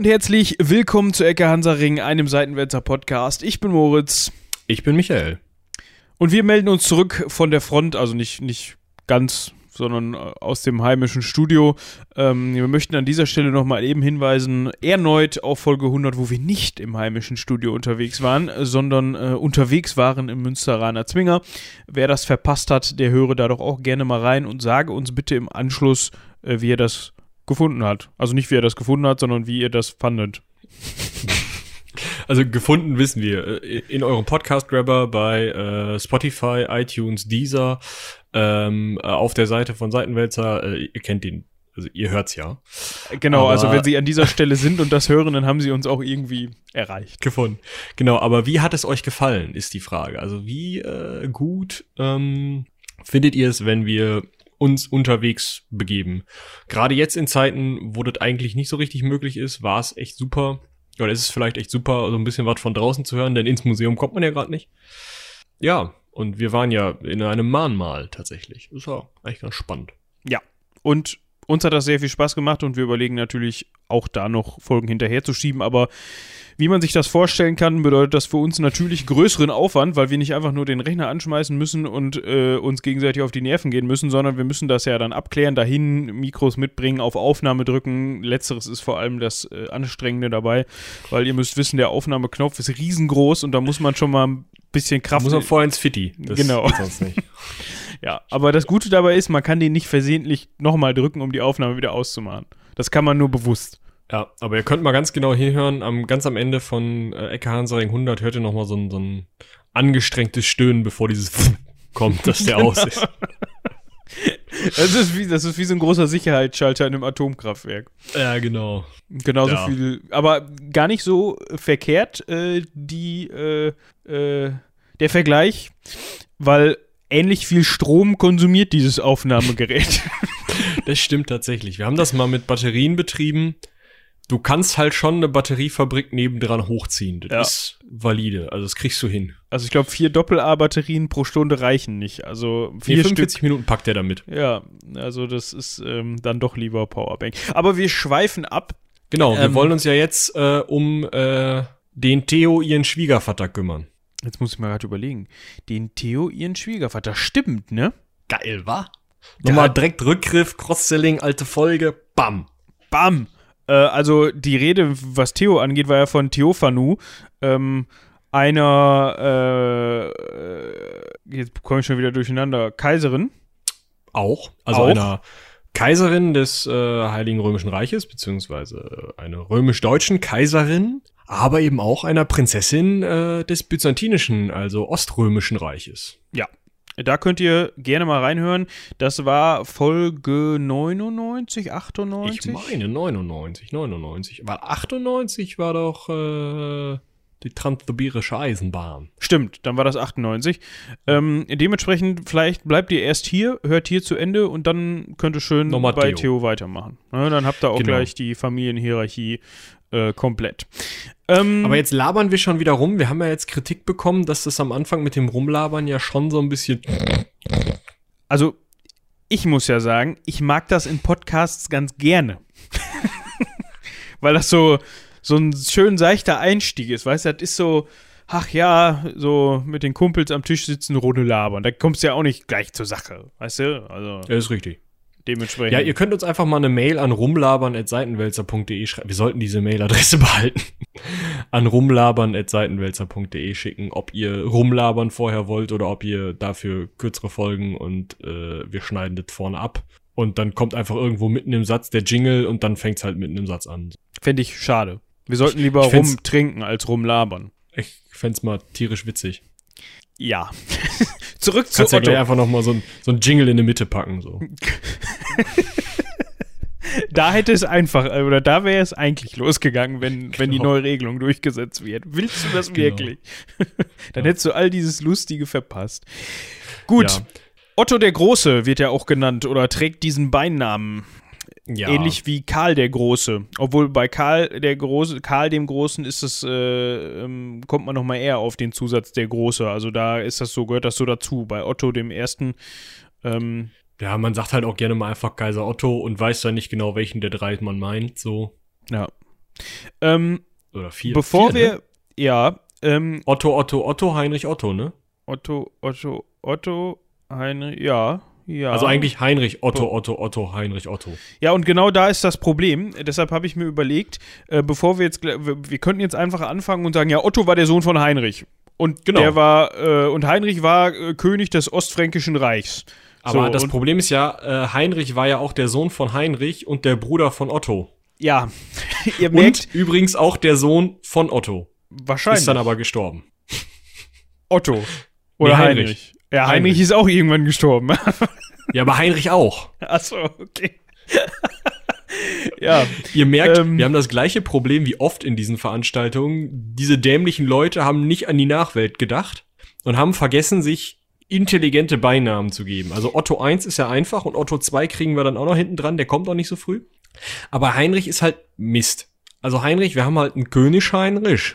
und herzlich willkommen zu Ecke Hansaring, einem Seitenwälzer Podcast. Ich bin Moritz. Ich bin Michael. Und wir melden uns zurück von der Front, also nicht, nicht ganz, sondern äh, aus dem heimischen Studio. Ähm, wir möchten an dieser Stelle nochmal eben hinweisen, erneut auf Folge 100, wo wir nicht im heimischen Studio unterwegs waren, sondern äh, unterwegs waren im Münsteraner Zwinger. Wer das verpasst hat, der höre da doch auch gerne mal rein und sage uns bitte im Anschluss, äh, wie er das gefunden hat. Also nicht, wie er das gefunden hat, sondern wie ihr das fandet. Also gefunden wissen wir. Äh, in eurem Podcast-Grabber bei äh, Spotify, iTunes, Deezer, ähm, äh, auf der Seite von Seitenwälzer, äh, ihr kennt den, also ihr hört's ja. Genau, aber also wenn sie an dieser Stelle sind und das hören, dann haben sie uns auch irgendwie erreicht. Gefunden. Genau, aber wie hat es euch gefallen, ist die Frage. Also wie äh, gut ähm, findet ihr es, wenn wir uns unterwegs begeben. Gerade jetzt in Zeiten, wo das eigentlich nicht so richtig möglich ist, war es echt super. Oder ist es vielleicht echt super, so ein bisschen was von draußen zu hören, denn ins Museum kommt man ja gerade nicht. Ja, und wir waren ja in einem Mahnmal tatsächlich. Das war eigentlich ganz spannend. Ja, und uns hat das sehr viel Spaß gemacht und wir überlegen natürlich auch da noch Folgen hinterherzuschieben, aber wie man sich das vorstellen kann, bedeutet das für uns natürlich größeren Aufwand, weil wir nicht einfach nur den Rechner anschmeißen müssen und äh, uns gegenseitig auf die Nerven gehen müssen, sondern wir müssen das ja dann abklären, dahin Mikros mitbringen, auf Aufnahme drücken. Letzteres ist vor allem das äh, Anstrengende dabei, weil ihr müsst wissen, der Aufnahmeknopf ist riesengroß und da muss man schon mal ein bisschen Kraft. Muss man vorher ins Fitti. Das genau. Sonst nicht. ja, aber das Gute dabei ist, man kann den nicht versehentlich nochmal drücken, um die Aufnahme wieder auszumachen. Das kann man nur bewusst. Ja, aber ihr könnt mal ganz genau hinhören, am, ganz am Ende von äh, Ecke Hansaring 100 hört ihr nochmal so ein, so ein angestrengtes Stöhnen, bevor dieses kommt, dass der aus ist. Das ist, wie, das ist wie so ein großer Sicherheitsschalter in einem Atomkraftwerk. Ja, genau. Genauso ja. viel, aber gar nicht so verkehrt, äh, die, äh, äh, der Vergleich, weil ähnlich viel Strom konsumiert dieses Aufnahmegerät. Das stimmt tatsächlich. Wir haben das mal mit Batterien betrieben du kannst halt schon eine Batteriefabrik nebendran hochziehen. Das ja. ist valide. Also das kriegst du hin. Also ich glaube, vier Doppel-A-Batterien pro Stunde reichen nicht. Also vier nee, 45 Stück. Minuten packt der damit. Ja, also das ist ähm, dann doch lieber Powerbank. Aber wir schweifen ab. Genau, wir ähm, wollen uns ja jetzt äh, um äh, den Theo, ihren Schwiegervater, kümmern. Jetzt muss ich mal gerade überlegen. Den Theo, ihren Schwiegervater. Stimmt, ne? Geil, wa? Nochmal direkt Rückgriff, Cross-Selling, alte Folge, bam. Bam. Äh, also die Rede, was Theo angeht, war ja von Theophanu, ähm, einer, äh, jetzt komme ich schon wieder durcheinander, Kaiserin. Auch, also Auch. einer Kaiserin des äh, Heiligen Römischen Reiches, beziehungsweise einer römisch-deutschen Kaiserin, aber eben auch einer Prinzessin äh, des byzantinischen, also oströmischen Reiches. Ja, da könnt ihr gerne mal reinhören. Das war Folge 99, 98? Ich meine 99, 99. Weil 98 war doch äh, die transsibirische Eisenbahn. Stimmt, dann war das 98. Ähm, dementsprechend, vielleicht bleibt ihr erst hier, hört hier zu Ende und dann könnt ihr schön Nochmal bei Theo, Theo weitermachen. Ne, dann habt ihr auch genau. gleich die Familienhierarchie äh, komplett. Ähm, Aber jetzt labern wir schon wieder rum. Wir haben ja jetzt Kritik bekommen, dass das am Anfang mit dem Rumlabern ja schon so ein bisschen. Also, ich muss ja sagen, ich mag das in Podcasts ganz gerne. Weil das so, so ein schön seichter Einstieg ist, weißt du, das ist so, ach ja, so mit den Kumpels am Tisch sitzen, Runde labern. Da kommst du ja auch nicht gleich zur Sache, weißt du? Also. Ja, ist richtig. Dementsprechend. Ja, ihr könnt uns einfach mal eine Mail an rumlabern.seitenwälzer.de schreiben. Wir sollten diese Mailadresse behalten. an rumlabern.seitenwälzer.de schicken, ob ihr rumlabern vorher wollt oder ob ihr dafür kürzere Folgen und äh, wir schneiden das vorne ab. Und dann kommt einfach irgendwo mitten im Satz der Jingle und dann fängt es halt mitten im Satz an. Fände ich schade. Wir sollten lieber rumtrinken als rumlabern. Ich fände es mal tierisch witzig. Ja. Zurück zu Kannst Otto. ja einfach noch mal so ein, so ein Jingle in die Mitte packen. So. da hätte es einfach, oder da wäre es eigentlich losgegangen, wenn, genau. wenn die genau. neue Regelung durchgesetzt wird. Willst du das genau. wirklich? Dann ja. hättest du all dieses Lustige verpasst. Gut. Ja. Otto der Große wird ja auch genannt oder trägt diesen Beinamen. Ja. Ähnlich wie Karl der Große. Obwohl bei Karl der Große, Karl dem Großen ist es, äh, ähm, kommt man nochmal eher auf den Zusatz der Große. Also da ist das so, gehört das so dazu. Bei Otto dem Ersten, ähm, ja, man sagt halt auch gerne mal einfach Kaiser Otto und weiß dann nicht genau, welchen der drei man meint, so. Ja. Ähm, Oder vier. bevor vier, wir, Ne? ja, ähm, Otto, Otto, Otto, Heinrich, Otto, ne? Otto, Otto, Otto, Heinrich, ja, ja. Also eigentlich Heinrich, Otto, Otto, Otto, Heinrich, Otto. Ja, und genau da ist das Problem. Deshalb habe ich mir überlegt, äh, bevor wir jetzt, wir, wir könnten jetzt einfach anfangen und sagen, ja, Otto war der Sohn von Heinrich. Und Genau. der war, äh, und Heinrich war äh, König des Ostfränkischen Reichs. Aber So, das Problem ist ja, äh, Heinrich war ja auch der Sohn von Heinrich und der Bruder von Otto. Ja, ihr merkt, Und übrigens auch der Sohn von Otto. wahrscheinlich Ist dann aber gestorben. Otto. Oder Nee, Heinrich. Heinrich. Ja, Heinrich, Heinrich. ist auch irgendwann gestorben. Ja, aber Heinrich auch. Achso, okay. ja, Ihr merkt, Ähm. wir haben das gleiche Problem wie oft in diesen Veranstaltungen. Diese dämlichen Leute haben nicht an die Nachwelt gedacht und haben vergessen, sich intelligente Beinamen zu geben. Also Otto 1 ist ja einfach und Otto 2 kriegen wir dann auch noch hinten dran, der kommt auch nicht so früh. Aber Heinrich ist halt Mist. Also Heinrich, wir haben halt einen König Heinrich.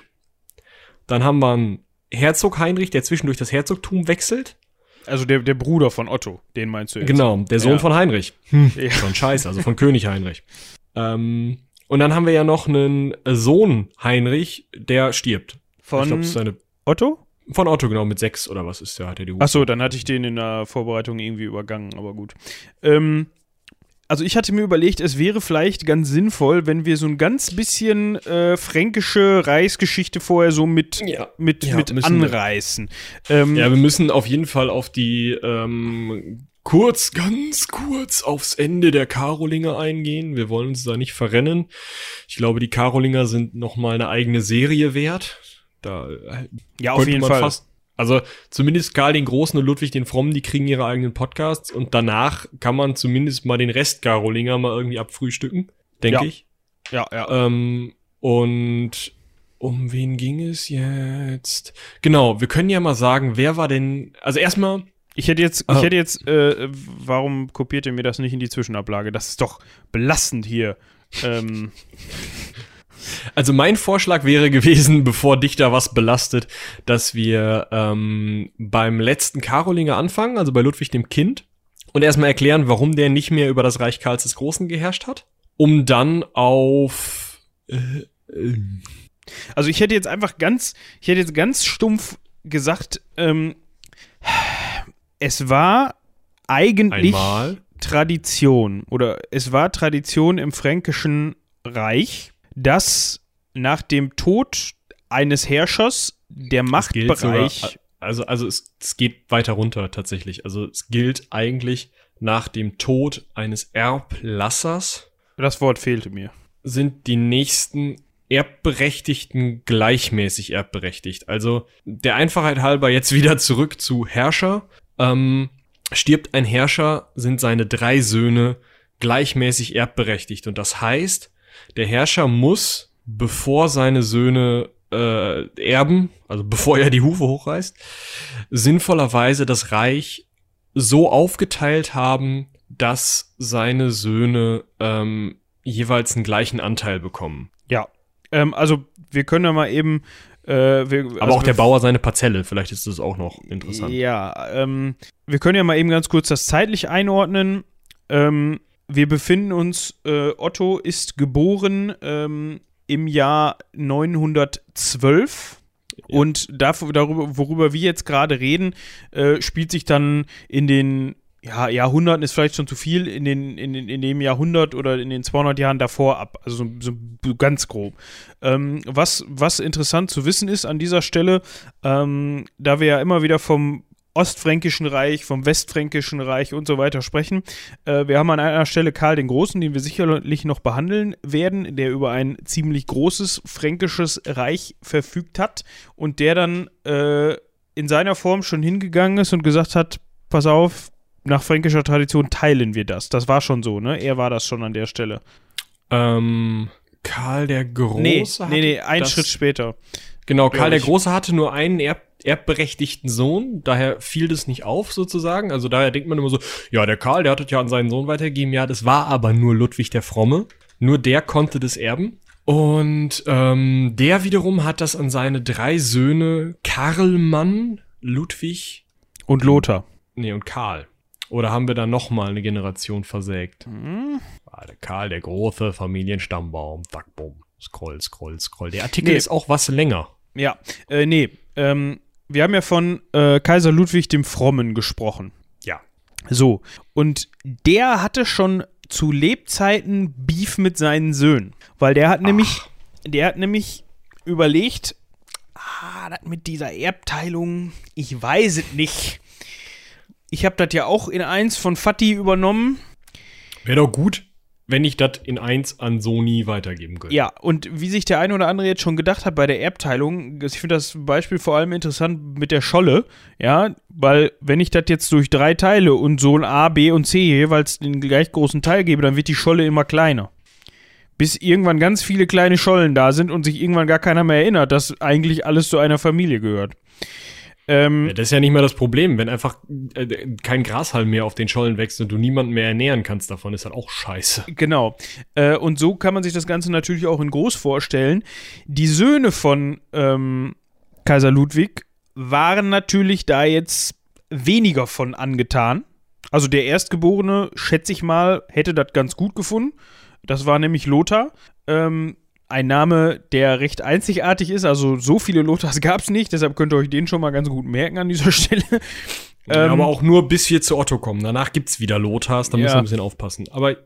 Dann haben wir einen Herzog Heinrich, der zwischendurch das Herzogtum wechselt. Also der, der Bruder von Otto, den meinst du jetzt. Genau, der Sohn Ja. von Heinrich. Hm, Ja. Schon scheiße, also von König Heinrich. Ähm, und dann haben wir ja noch einen Sohn Heinrich, der stirbt. ich Von glaube, seine Otto? von Otto genau mit sechs oder was ist der hat er die Hufe. Achso, dann hatte ich den in der Vorbereitung irgendwie übergangen, aber gut. Ähm, also ich hatte mir überlegt, es wäre vielleicht ganz sinnvoll, wenn wir so ein ganz bisschen äh, fränkische Reichsgeschichte vorher so mit, Ja. mit, Ja, mit wir. anreißen. Ähm, Ja, wir müssen auf jeden Fall auf die ähm, kurz, ganz kurz aufs Ende der Karolinger eingehen. Wir wollen uns da nicht verrennen. Ich glaube, die Karolinger sind noch mal eine eigene Serie wert. Da äh, ja, auf könnte jeden man Fall. fast. Also zumindest Karl den Großen und Ludwig den Frommen, die kriegen ihre eigenen Podcasts und danach kann man zumindest mal den Rest Karolinger mal irgendwie abfrühstücken, denke Ja. ich. Ja, ja. Ähm, und um wen ging es jetzt? Genau, wir können ja mal sagen, wer war denn, also erstmal, Ich hätte jetzt, ich Ah. hätte jetzt, äh, warum kopiert ihr mir das nicht in die Zwischenablage? Das ist doch belastend hier. ähm, also mein Vorschlag wäre gewesen, bevor dich da was belastet, dass wir ähm, beim letzten Karolinger anfangen, also bei Ludwig dem Kind, und erstmal erklären, warum der nicht mehr über das Reich Karls des Großen geherrscht hat, um dann auf äh, äh, also ich hätte jetzt einfach ganz, ich hätte jetzt ganz stumpf gesagt, ähm, es war eigentlich einmal. Tradition oder es war Tradition im Fränkischen Reich, dass nach dem Tod eines Herrschers der Machtbereich sogar- also, also es, es geht weiter runter tatsächlich. Also es gilt eigentlich nach dem Tod eines Erblassers das Wort fehlte mir. sind die nächsten Erbberechtigten gleichmäßig erbberechtigt. Also der Einfachheit halber jetzt wieder zurück zu Herrscher. Ähm, stirbt ein Herrscher, sind seine drei Söhne gleichmäßig erbberechtigt. Und das heißt, der Herrscher muss, bevor seine Söhne äh, erben, also bevor er die Hufe hochreißt, sinnvollerweise das Reich so aufgeteilt haben, dass seine Söhne ähm, jeweils einen gleichen Anteil bekommen. Ja. Ähm, also wir können ja mal eben. Äh, wir, Aber also auch der Bauer seine Parzelle, vielleicht ist das auch noch interessant. Ja, ähm, wir können ja mal eben ganz kurz das zeitlich einordnen. Ähm, wir befinden uns, äh, Otto ist geboren ähm, im Jahr 912. Ja. Und dafür, darüber, worüber wir jetzt gerade reden, äh, spielt sich dann in den ja, Jahrhunderten ist vielleicht schon zu viel, in, den, in, in dem Jahrhundert oder in den 200 Jahren davor ab. Also so, so, so ganz grob. Ähm, was, was interessant zu wissen ist an dieser Stelle, ähm, da wir ja immer wieder vom Ostfränkischen Reich, vom Westfränkischen Reich und so weiter sprechen. Äh, wir haben an einer Stelle Karl den Großen, den wir sicherlich noch behandeln werden, der über ein ziemlich großes fränkisches Reich verfügt hat und der dann äh, in seiner Form schon hingegangen ist und gesagt hat, pass auf, nach fränkischer Tradition teilen wir das. Das war schon so, ne? Er war das schon an der Stelle. Ähm, Karl der Große nee, nee, nee, ein das- Schritt später. Genau, Karl der. Große hatte nur einen Erb erbberechtigten Sohn, daher fiel das nicht auf sozusagen. Also daher denkt man immer so, ja, der Karl, der hat das ja an seinen Sohn weitergegeben. Ja, das war aber nur Ludwig der Fromme. Nur der konnte das erben. Und ähm, der wiederum hat das an seine drei Söhne Karlmann, Ludwig, Und Lothar. nee, und Karl. Oder haben wir da noch mal eine Generation versägt? Hm? Ah, der Karl, der große Familienstammbaum. Zack, bumm. Scroll, scroll, scroll. Der Artikel Nee. ist auch was länger. Ja, äh, nee. Ähm, wir haben ja von äh, Kaiser Ludwig dem Frommen gesprochen. Ja. So. Und der hatte schon zu Lebzeiten Beef mit seinen Söhnen. Weil der hat nämlich, der hat nämlich überlegt, ah, das mit dieser Erbteilung, ich weiß es nicht. Ich habe das ja auch in eins von Fatih übernommen. Wäre doch gut, wenn ich das in eins an Sony weitergeben könnte. Ja, und wie sich der eine oder andere jetzt schon gedacht hat bei der Erbteilung, ich finde das Beispiel vor allem interessant mit der Scholle, ja, weil wenn ich das jetzt durch drei teile und Sohn A, B und C jeweils den gleich großen Teil gebe, dann wird die Scholle immer kleiner. Bis irgendwann ganz viele kleine Schollen da sind und sich irgendwann gar keiner mehr erinnert, dass eigentlich alles zu einer Familie gehört. Ähm, Ja, das ist ja nicht mehr das Problem. Wenn einfach äh, kein Grashalm mehr auf den Schollen wächst und du niemanden mehr ernähren kannst davon, ist das auch scheiße. Genau. Äh, und so kann man sich das Ganze natürlich auch in groß vorstellen. Die Söhne von ähm, Kaiser Ludwig waren natürlich da jetzt weniger von angetan. Also der Erstgeborene, schätze ich mal, hätte das ganz gut gefunden. Das war nämlich Lothar. Ähm, ein Name, der recht einzigartig ist. Also so viele Lothars gab es nicht. Deshalb könnt ihr euch den schon mal ganz gut merken an dieser Stelle. Ja, Ähm, aber auch nur bis wir zu Otto kommen. Danach gibt's wieder Lothars, da müssen Ja. wir ein bisschen aufpassen. Aber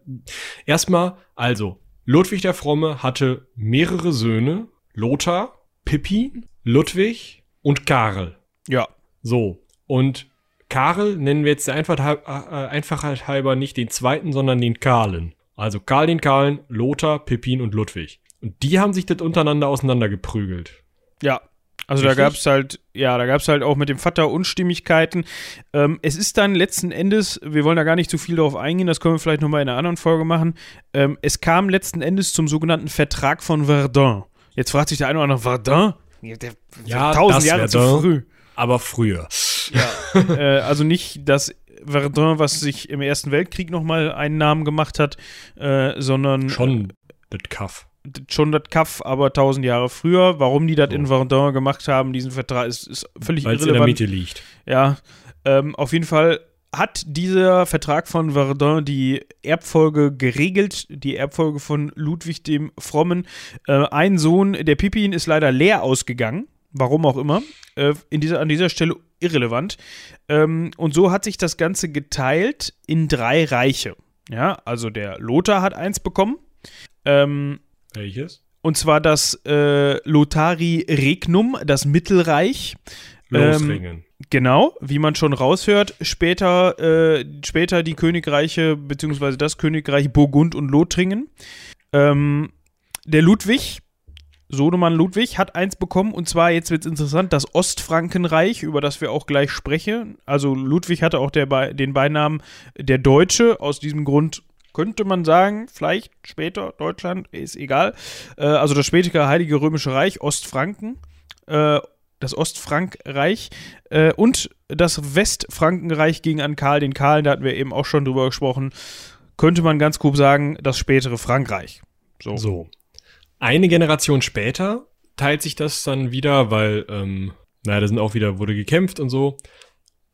erstmal, also, Ludwig der Fromme hatte mehrere Söhne. Lothar, Pippin, Ludwig und Karl. ja. So. Und Karl nennen wir jetzt der Einfachheit, äh, Einfachheit halber nicht den zweiten, sondern den Karlen. Also Karl den Karlen, Lothar, Pippin und Ludwig. Und die haben sich das untereinander auseinandergeprügelt. Ja, also da Richtig? gab es halt, ja, da gab es halt auch mit dem Vater Unstimmigkeiten. Ähm, es ist dann letzten Endes, wir wollen da gar nicht zu viel darauf eingehen, das können wir vielleicht nochmal in einer anderen Folge machen. Ähm, es kam letzten Endes zum sogenannten Vertrag von Verdun. Jetzt fragt sich der eine oder andere, Verdun? Ja, der, Ja, tausend das Jahre zu Verdun. früh. Aber früher. äh, also nicht das Verdun, was sich im Ersten Weltkrieg nochmal einen Namen gemacht hat, äh, sondern Schon das Kaff. Schon das Kaff, aber tausend Jahre früher. Warum die das So. in Verdun gemacht haben, diesen Vertrag, ist, ist völlig Weil es in der irrelevant. Mitte liegt. Ja, ähm, auf jeden Fall hat dieser Vertrag von Verdun die Erbfolge geregelt, die Erbfolge von Ludwig dem Frommen. Äh, ein Sohn, der Pippin, ist leider leer ausgegangen, warum auch immer. Äh, in dieser, an dieser Stelle irrelevant. Ähm, und so hat sich das Ganze geteilt in drei Reiche. Ja, also der Lothar hat eins bekommen. Ähm, Welches? und zwar das äh, Lothari Regnum, das Mittelreich. Ähm, Losringen. Genau, wie man schon raushört, später, äh, später die Königreiche, beziehungsweise das Königreich Burgund und Lothringen. Ähm, der Ludwig, Sohnemann Ludwig, hat eins bekommen, und zwar, jetzt wird es interessant, das Ostfrankenreich, über das wir auch gleich sprechen. Also Ludwig hatte auch der, den Beinamen der Deutsche, aus diesem Grund könnte man sagen, vielleicht später Deutschland, ist egal. Äh, also das spätere Heilige Römische Reich, Ostfranken, äh, das Ostfrankreich äh, und das Westfrankenreich ging an Karl den Karl, da hatten wir eben auch schon drüber gesprochen, könnte man ganz grob sagen, das spätere Frankreich. So. So. Eine Generation später teilt sich das dann wieder, weil, ähm, naja, da sind auch wieder, wurde gekämpft und so.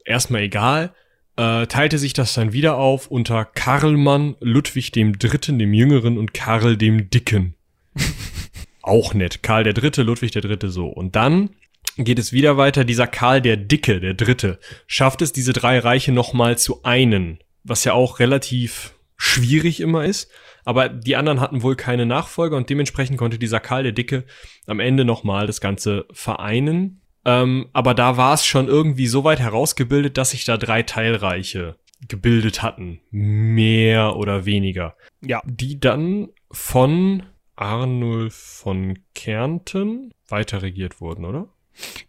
Erstmal egal. Äh, teilte sich das dann wieder auf unter Karlmann, Ludwig dem Dritten, dem Jüngeren und Karl dem Dicken. auch nett. Karl der Dritte, Ludwig der Dritte, so. Und dann geht es wieder weiter. Dieser Karl der Dicke, der Dritte, schafft es, diese drei Reiche nochmal zu einen. Was ja auch relativ schwierig immer ist. Aber die anderen hatten wohl keine Nachfolger und dementsprechend konnte dieser Karl der Dicke am Ende nochmal das Ganze vereinen. Ähm, aber da war es schon irgendwie so weit herausgebildet, dass sich da drei Teilreiche gebildet hatten. Mehr oder weniger. Ja. Die dann von Arnulf von Kärnten weiter regiert wurden, oder?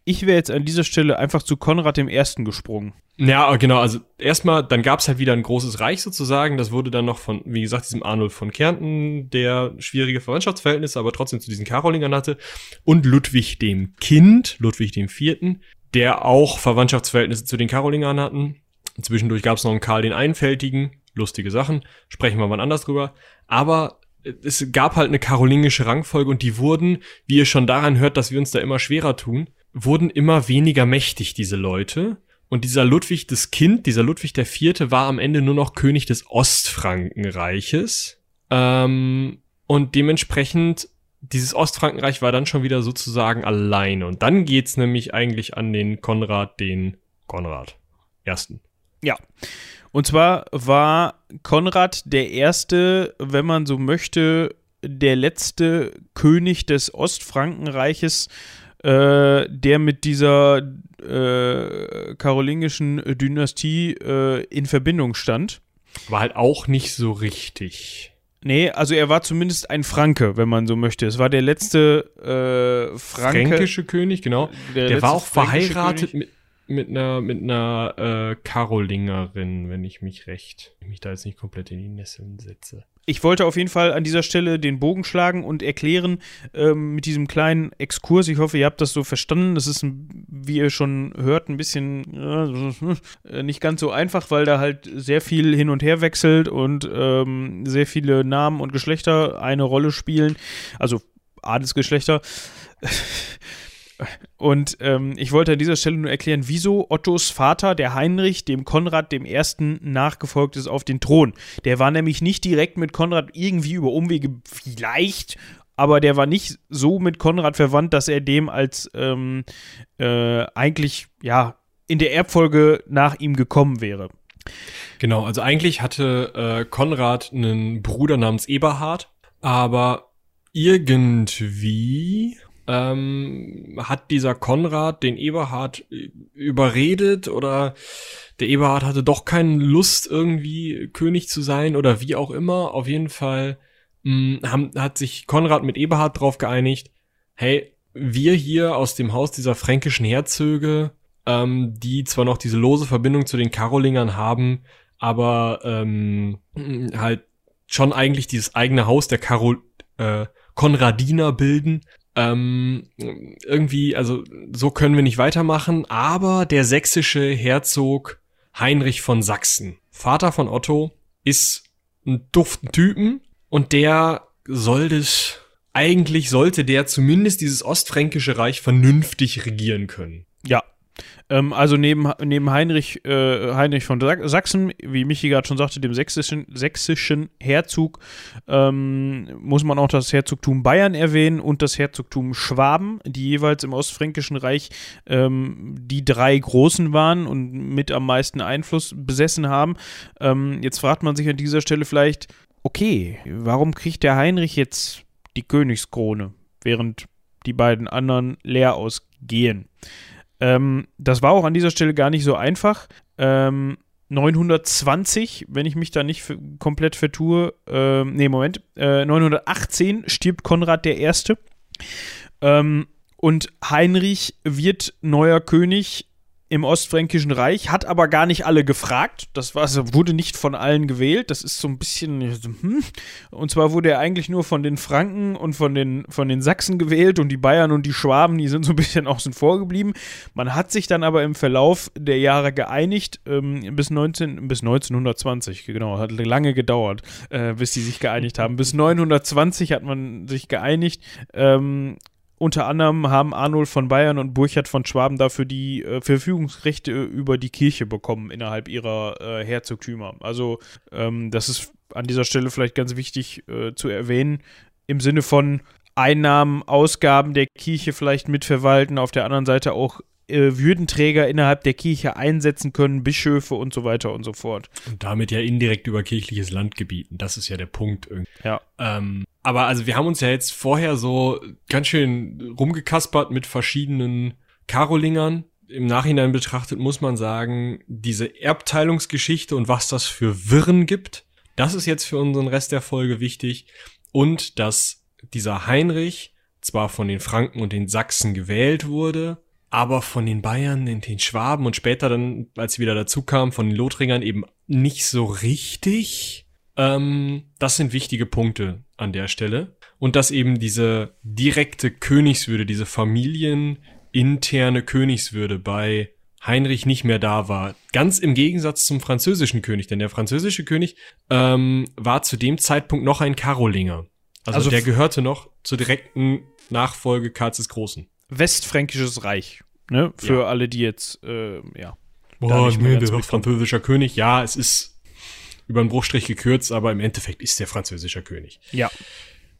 Ich wäre jetzt an dieser Stelle einfach zu Konrad dem Ersten gesprungen. Ja, genau. Also erstmal, dann gab es halt wieder ein großes Reich sozusagen. Das wurde dann noch von, wie gesagt, diesem Arnulf von Kärnten, der schwierige Verwandtschaftsverhältnisse, aber trotzdem zu diesen Karolingern hatte. Und Ludwig dem Kind, Ludwig dem Vierten, der auch Verwandtschaftsverhältnisse zu den Karolingern hatten. Zwischendurch gab es noch einen Karl den Einfältigen. Lustige Sachen. Sprechen wir mal anders drüber. Aber es gab halt eine karolingische Rangfolge und die wurden, wie ihr schon daran hört, dass wir uns da immer schwerer tun, wurden immer weniger mächtig, diese Leute. Und dieser Ludwig das Kind, dieser Ludwig Vierte, war am Ende nur noch König des Ostfrankenreiches. Ähm, und dementsprechend dieses Ostfrankenreich war dann schon wieder sozusagen alleine. Und dann geht's nämlich eigentlich an den Konrad, den Konrad ersten. Ja. Und zwar war Konrad der erste, wenn man so möchte, der letzte König des Ostfrankenreiches, äh, der mit dieser äh, karolingischen Dynastie äh, in Verbindung stand. War halt auch nicht so richtig. Nee, also er war zumindest ein Franke, wenn man so möchte. Es war der letzte äh, Franke. Fränkische König, genau. Der, der war auch verheiratet mit, mit einer, mit einer äh, Karolingerin, wenn ich mich recht, mich da jetzt nicht komplett in die Nesseln setze. Ich wollte auf jeden Fall an dieser Stelle den Bogen schlagen und erklären ähm, mit diesem kleinen Exkurs. Ich hoffe, ihr habt das so verstanden. Das ist, wie ihr schon hört, ein bisschen äh, nicht ganz so einfach, weil da halt sehr viel hin und her wechselt und ähm, sehr viele Namen und Geschlechter eine Rolle spielen. Also Adelsgeschlechter. Und ähm, ich wollte an dieser Stelle nur erklären, wieso Ottos Vater, der Heinrich, dem Konrad dem Ersten nachgefolgt ist auf den Thron. Der war nämlich nicht direkt mit Konrad irgendwie über Umwege vielleicht, aber der war nicht so mit Konrad verwandt, dass er dem als ähm, äh, eigentlich ja in der Erbfolge nach ihm gekommen wäre. Genau, also eigentlich hatte äh, Konrad einen Bruder namens Eberhard, aber irgendwie ähm, hat dieser Konrad den Eberhard überredet oder der Eberhard hatte doch keine Lust irgendwie König zu sein oder wie auch immer. Auf jeden Fall mh, hm, haben, hat sich Konrad mit Eberhard drauf geeinigt, hey, wir hier aus dem Haus dieser fränkischen Herzöge, ähm, die zwar noch diese lose Verbindung zu den Karolingern haben, aber ähm, halt schon eigentlich dieses eigene Haus der Karol äh, Konradiner bilden, ähm, irgendwie, also so können wir nicht weitermachen, aber der sächsische Herzog Heinrich von Sachsen, Vater von Otto, ist ein duften Typen und der soll das, eigentlich sollte der zumindest dieses ostfränkische Reich vernünftig regieren können. Ja, ähm, also neben, neben Heinrich, äh, Heinrich von Sachsen, wie Michi gerade schon sagte, dem sächsischen, sächsischen Herzog, ähm, muss man auch das Herzogtum Bayern erwähnen und das Herzogtum Schwaben, die jeweils im Ostfränkischen Reich ähm, die drei großen waren und mit am meisten Einfluss besessen haben. Ähm, jetzt fragt man sich an dieser Stelle vielleicht, okay, warum kriegt der Heinrich jetzt die Königskrone, während die beiden anderen leer ausgehen? Ähm, das war auch an dieser Stelle gar nicht so einfach. Ähm, 920, wenn ich mich da nicht komplett vertue, äh, nee, Moment, äh, 918 stirbt Konrad der Erste. Ähm, und Heinrich wird neuer König im Ostfränkischen Reich, hat aber gar nicht alle gefragt. Das war, also wurde nicht von allen gewählt. Das ist so ein bisschen. Hm. Und zwar wurde er eigentlich nur von den Franken und von den, von den Sachsen gewählt und die Bayern und die Schwaben, die sind so ein bisschen außen vor geblieben. Man hat sich dann aber im Verlauf der Jahre geeinigt, ähm, bis, 19, bis 1920, genau, hat lange gedauert, äh, bis die sich geeinigt haben. Bis 920 hat man sich geeinigt. Ähm, unter anderem haben Arnold von Bayern und Burchard von Schwaben dafür die äh, Verfügungsrechte über die Kirche bekommen innerhalb ihrer äh, Herzogtümer. Also ähm, das ist an dieser Stelle vielleicht ganz wichtig äh, zu erwähnen, im Sinne von Einnahmen, Ausgaben der Kirche vielleicht mitverwalten, auf der anderen Seite auch äh, Würdenträger innerhalb der Kirche einsetzen können, Bischöfe und so weiter und so fort. Und damit ja indirekt über kirchliches Land gebieten. Das ist ja der Punkt irgendwie. Ja. Ähm, aber also wir haben uns ja jetzt vorher so ganz schön rumgekaspert mit verschiedenen Karolingern. Im Nachhinein betrachtet muss man sagen, diese Erbteilungsgeschichte und was das für Wirren gibt, das ist jetzt für unseren Rest der Folge wichtig. Und dass dieser Heinrich zwar von den Franken und den Sachsen gewählt wurde, aber von den Bayern, den Schwaben und später dann, als sie wieder dazu kamen, von den Lothringern eben nicht so richtig. Ähm, das sind wichtige Punkte an der Stelle. Und dass eben diese direkte Königswürde, diese familieninterne Königswürde bei Heinrich nicht mehr da war. Ganz im Gegensatz zum französischen König, denn der französische König ähm, war zu dem Zeitpunkt noch ein Karolinger. Also, also der gehörte noch zur direkten Nachfolge Karls des Großen. Westfränkisches Reich, ne? Für ja. alle, die jetzt, äh, ja. Boah, nee, der französischer König. Ja, es ist über einen Bruchstrich gekürzt, aber im Endeffekt ist der französischer König. Ja.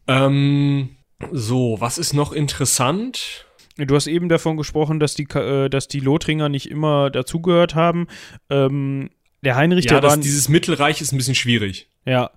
Ähm, So, was ist noch interessant? Du hast eben davon gesprochen, dass die, äh, dass die Lothringer nicht immer dazugehört haben. Ähm, der Heinrich, ja, der war. Dieses Mittelreich ist ein bisschen schwierig. Ja,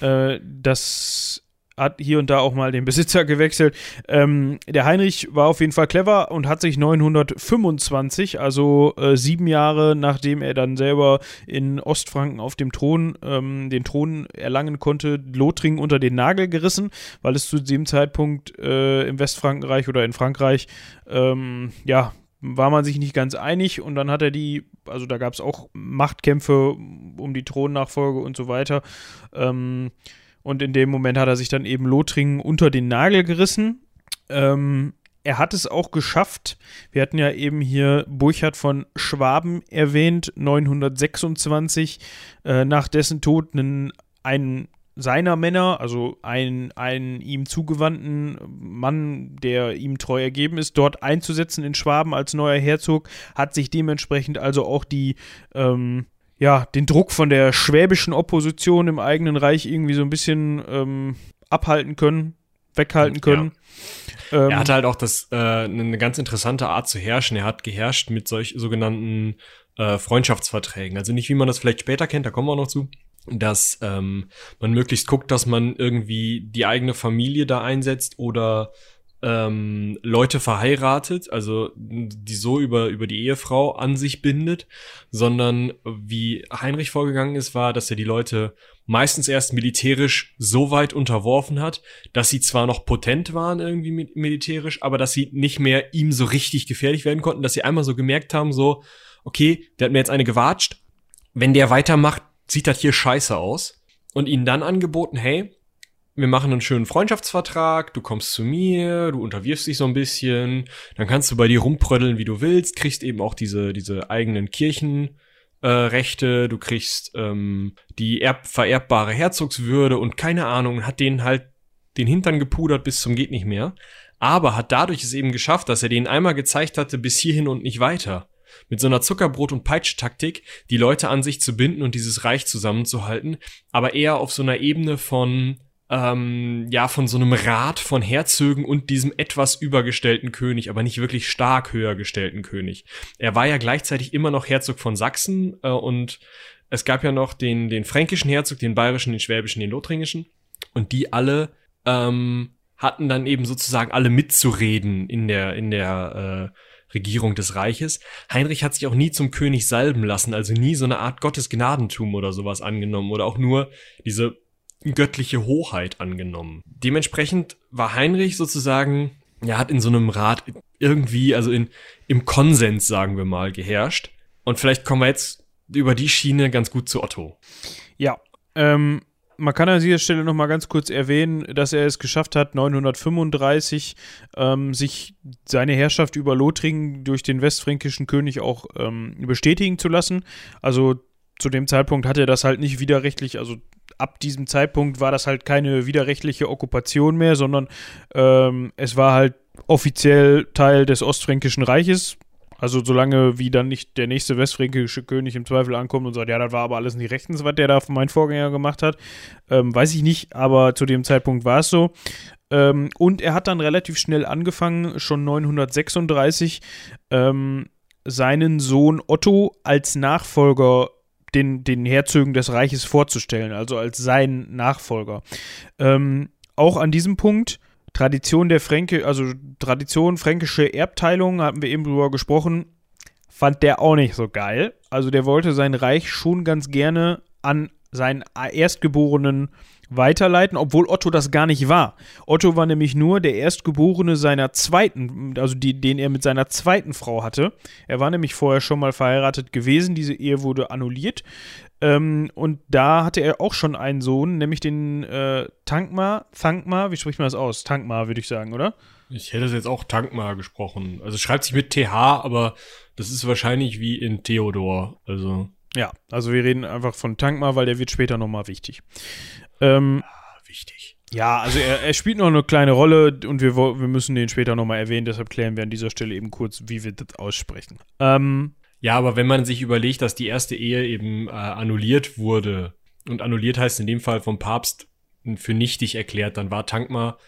äh, das hat hier und da auch mal den Besitzer gewechselt. Ähm, der Heinrich war auf jeden Fall clever und hat sich 925, also äh, sieben Jahre nachdem er dann selber in Ostfranken auf dem Thron ähm, den Thron erlangen konnte, Lothringen unter den Nagel gerissen, weil es zu dem Zeitpunkt äh, im Westfrankenreich oder in Frankreich ähm, ja war man sich nicht ganz einig und dann hat er die, also da gab es auch Machtkämpfe um die Thronnachfolge und so weiter. Ähm, und in dem Moment hat er sich dann eben Lothringen unter den Nagel gerissen. Ähm, er hat es auch geschafft. Wir hatten ja eben hier Burchard von Schwaben erwähnt, 926, äh, nach dessen Tod einen, einen seiner Männer, also einen, einen ihm zugewandten Mann, der ihm treu ergeben ist, dort einzusetzen in Schwaben als neuer Herzog, hat sich dementsprechend also auch die ähm, ja, den Druck von der schwäbischen Opposition im eigenen Reich irgendwie so ein bisschen ähm, abhalten können, weghalten können. Ja. Ähm, er hatte halt auch das, äh, eine ganz interessante Art zu herrschen. Er hat geherrscht mit solch sogenannten äh, Freundschaftsverträgen. Also nicht, wie man das vielleicht später kennt, da kommen wir auch noch zu, dass ähm, man möglichst guckt, dass man irgendwie die eigene Familie da einsetzt oder ähm, Leute verheiratet, also die so über, über die Ehefrau an sich bindet, sondern wie Heinrich vorgegangen ist, war, dass er die Leute meistens erst militärisch so weit unterworfen hat, dass sie zwar noch potent waren irgendwie militärisch, aber dass sie nicht mehr ihm so richtig gefährlich werden konnten, dass sie einmal so gemerkt haben, so, okay, der hat mir jetzt eine gewatscht, wenn der weitermacht, sieht das hier scheiße aus. Und ihnen dann angeboten, hey, wir machen einen schönen Freundschaftsvertrag, du kommst zu mir, du unterwirfst dich so ein bisschen, dann kannst du bei dir rumpröddeln, wie du willst, kriegst eben auch diese, diese eigenen Kirchenrechte, äh, du kriegst ähm, die erb vererbbare Herzogswürde und keine Ahnung, hat denen halt den Hintern gepudert bis zum geht nicht mehr, aber hat dadurch es eben geschafft, dass er denen einmal gezeigt hatte, bis hierhin und nicht weiter. Mit so einer Zuckerbrot- und Peitsch-Taktik die Leute an sich zu binden und dieses Reich zusammenzuhalten, aber eher auf so einer Ebene von ähm, ja, von so einem Rat von Herzögen und diesem etwas übergestellten König, aber nicht wirklich stark höher gestellten König. Er war ja gleichzeitig immer noch Herzog von Sachsen äh, und es gab ja noch den, den fränkischen Herzog, den bayerischen, den schwäbischen, den lothringischen und die alle ähm, hatten dann eben sozusagen alle mitzureden in der, in der äh, Regierung des Reiches. Heinrich hat sich auch nie zum König salben lassen, also nie so eine Art Gottesgnadentum oder sowas angenommen oder auch nur diese göttliche Hoheit angenommen. Dementsprechend war Heinrich sozusagen, ja, hat in so einem Rat irgendwie, also in, im Konsens, sagen wir mal, geherrscht. Und vielleicht kommen wir jetzt über die Schiene ganz gut zu Otto. Ja, ähm, man kann an dieser Stelle noch mal ganz kurz erwähnen, dass er es geschafft hat, 935 ähm, sich seine Herrschaft über Lothringen durch den westfränkischen König auch ähm, bestätigen zu lassen. Also zu dem Zeitpunkt hat er das halt nicht widerrechtlich, also ab diesem Zeitpunkt war das halt keine widerrechtliche Okkupation mehr, sondern ähm, es war halt offiziell Teil des Ostfränkischen Reiches. Also solange wie dann nicht der nächste westfränkische König im Zweifel ankommt und sagt, ja, das war aber alles nicht rechtens, was der da mein Vorgänger gemacht hat, ähm, weiß ich nicht, aber zu dem Zeitpunkt war es so. Ähm, und er hat dann relativ schnell angefangen, schon 936, ähm, seinen Sohn Otto als Nachfolger den, den Herzögen des Reiches vorzustellen, also als sein Nachfolger. Ähm, auch an diesem Punkt, Tradition der Fränke, also Tradition fränkische Erbteilung, hatten wir eben drüber gesprochen, fand der auch nicht so geil. Also der wollte sein Reich schon ganz gerne an seinen Erstgeborenen weiterleiten, obwohl Otto das gar nicht war. Otto war nämlich nur der Erstgeborene seiner zweiten, also die, den er mit seiner zweiten Frau hatte. Er war nämlich vorher schon mal verheiratet gewesen. Diese Ehe wurde annulliert. Ähm, und da hatte er auch schon einen Sohn, nämlich den äh, Tankma, Thankma, wie spricht man das aus? Tankma, würde ich sagen, oder? Ich hätte es jetzt auch Tankma gesprochen. Also es schreibt sich mit TH, aber das ist wahrscheinlich wie in Theodor. Also. Ja, also wir reden einfach von Tankma, weil der wird später nochmal wichtig. Ähm, ah, wichtig. Ja, also er, er, spielt noch eine kleine Rolle und wir, wir müssen den später nochmal erwähnen, deshalb klären wir an dieser Stelle eben kurz, wie wir das aussprechen. Ähm, ja, aber wenn man sich überlegt, dass die erste Ehe eben äh, annulliert wurde, und annulliert heißt in dem Fall vom Papst für nichtig erklärt, dann war Tankma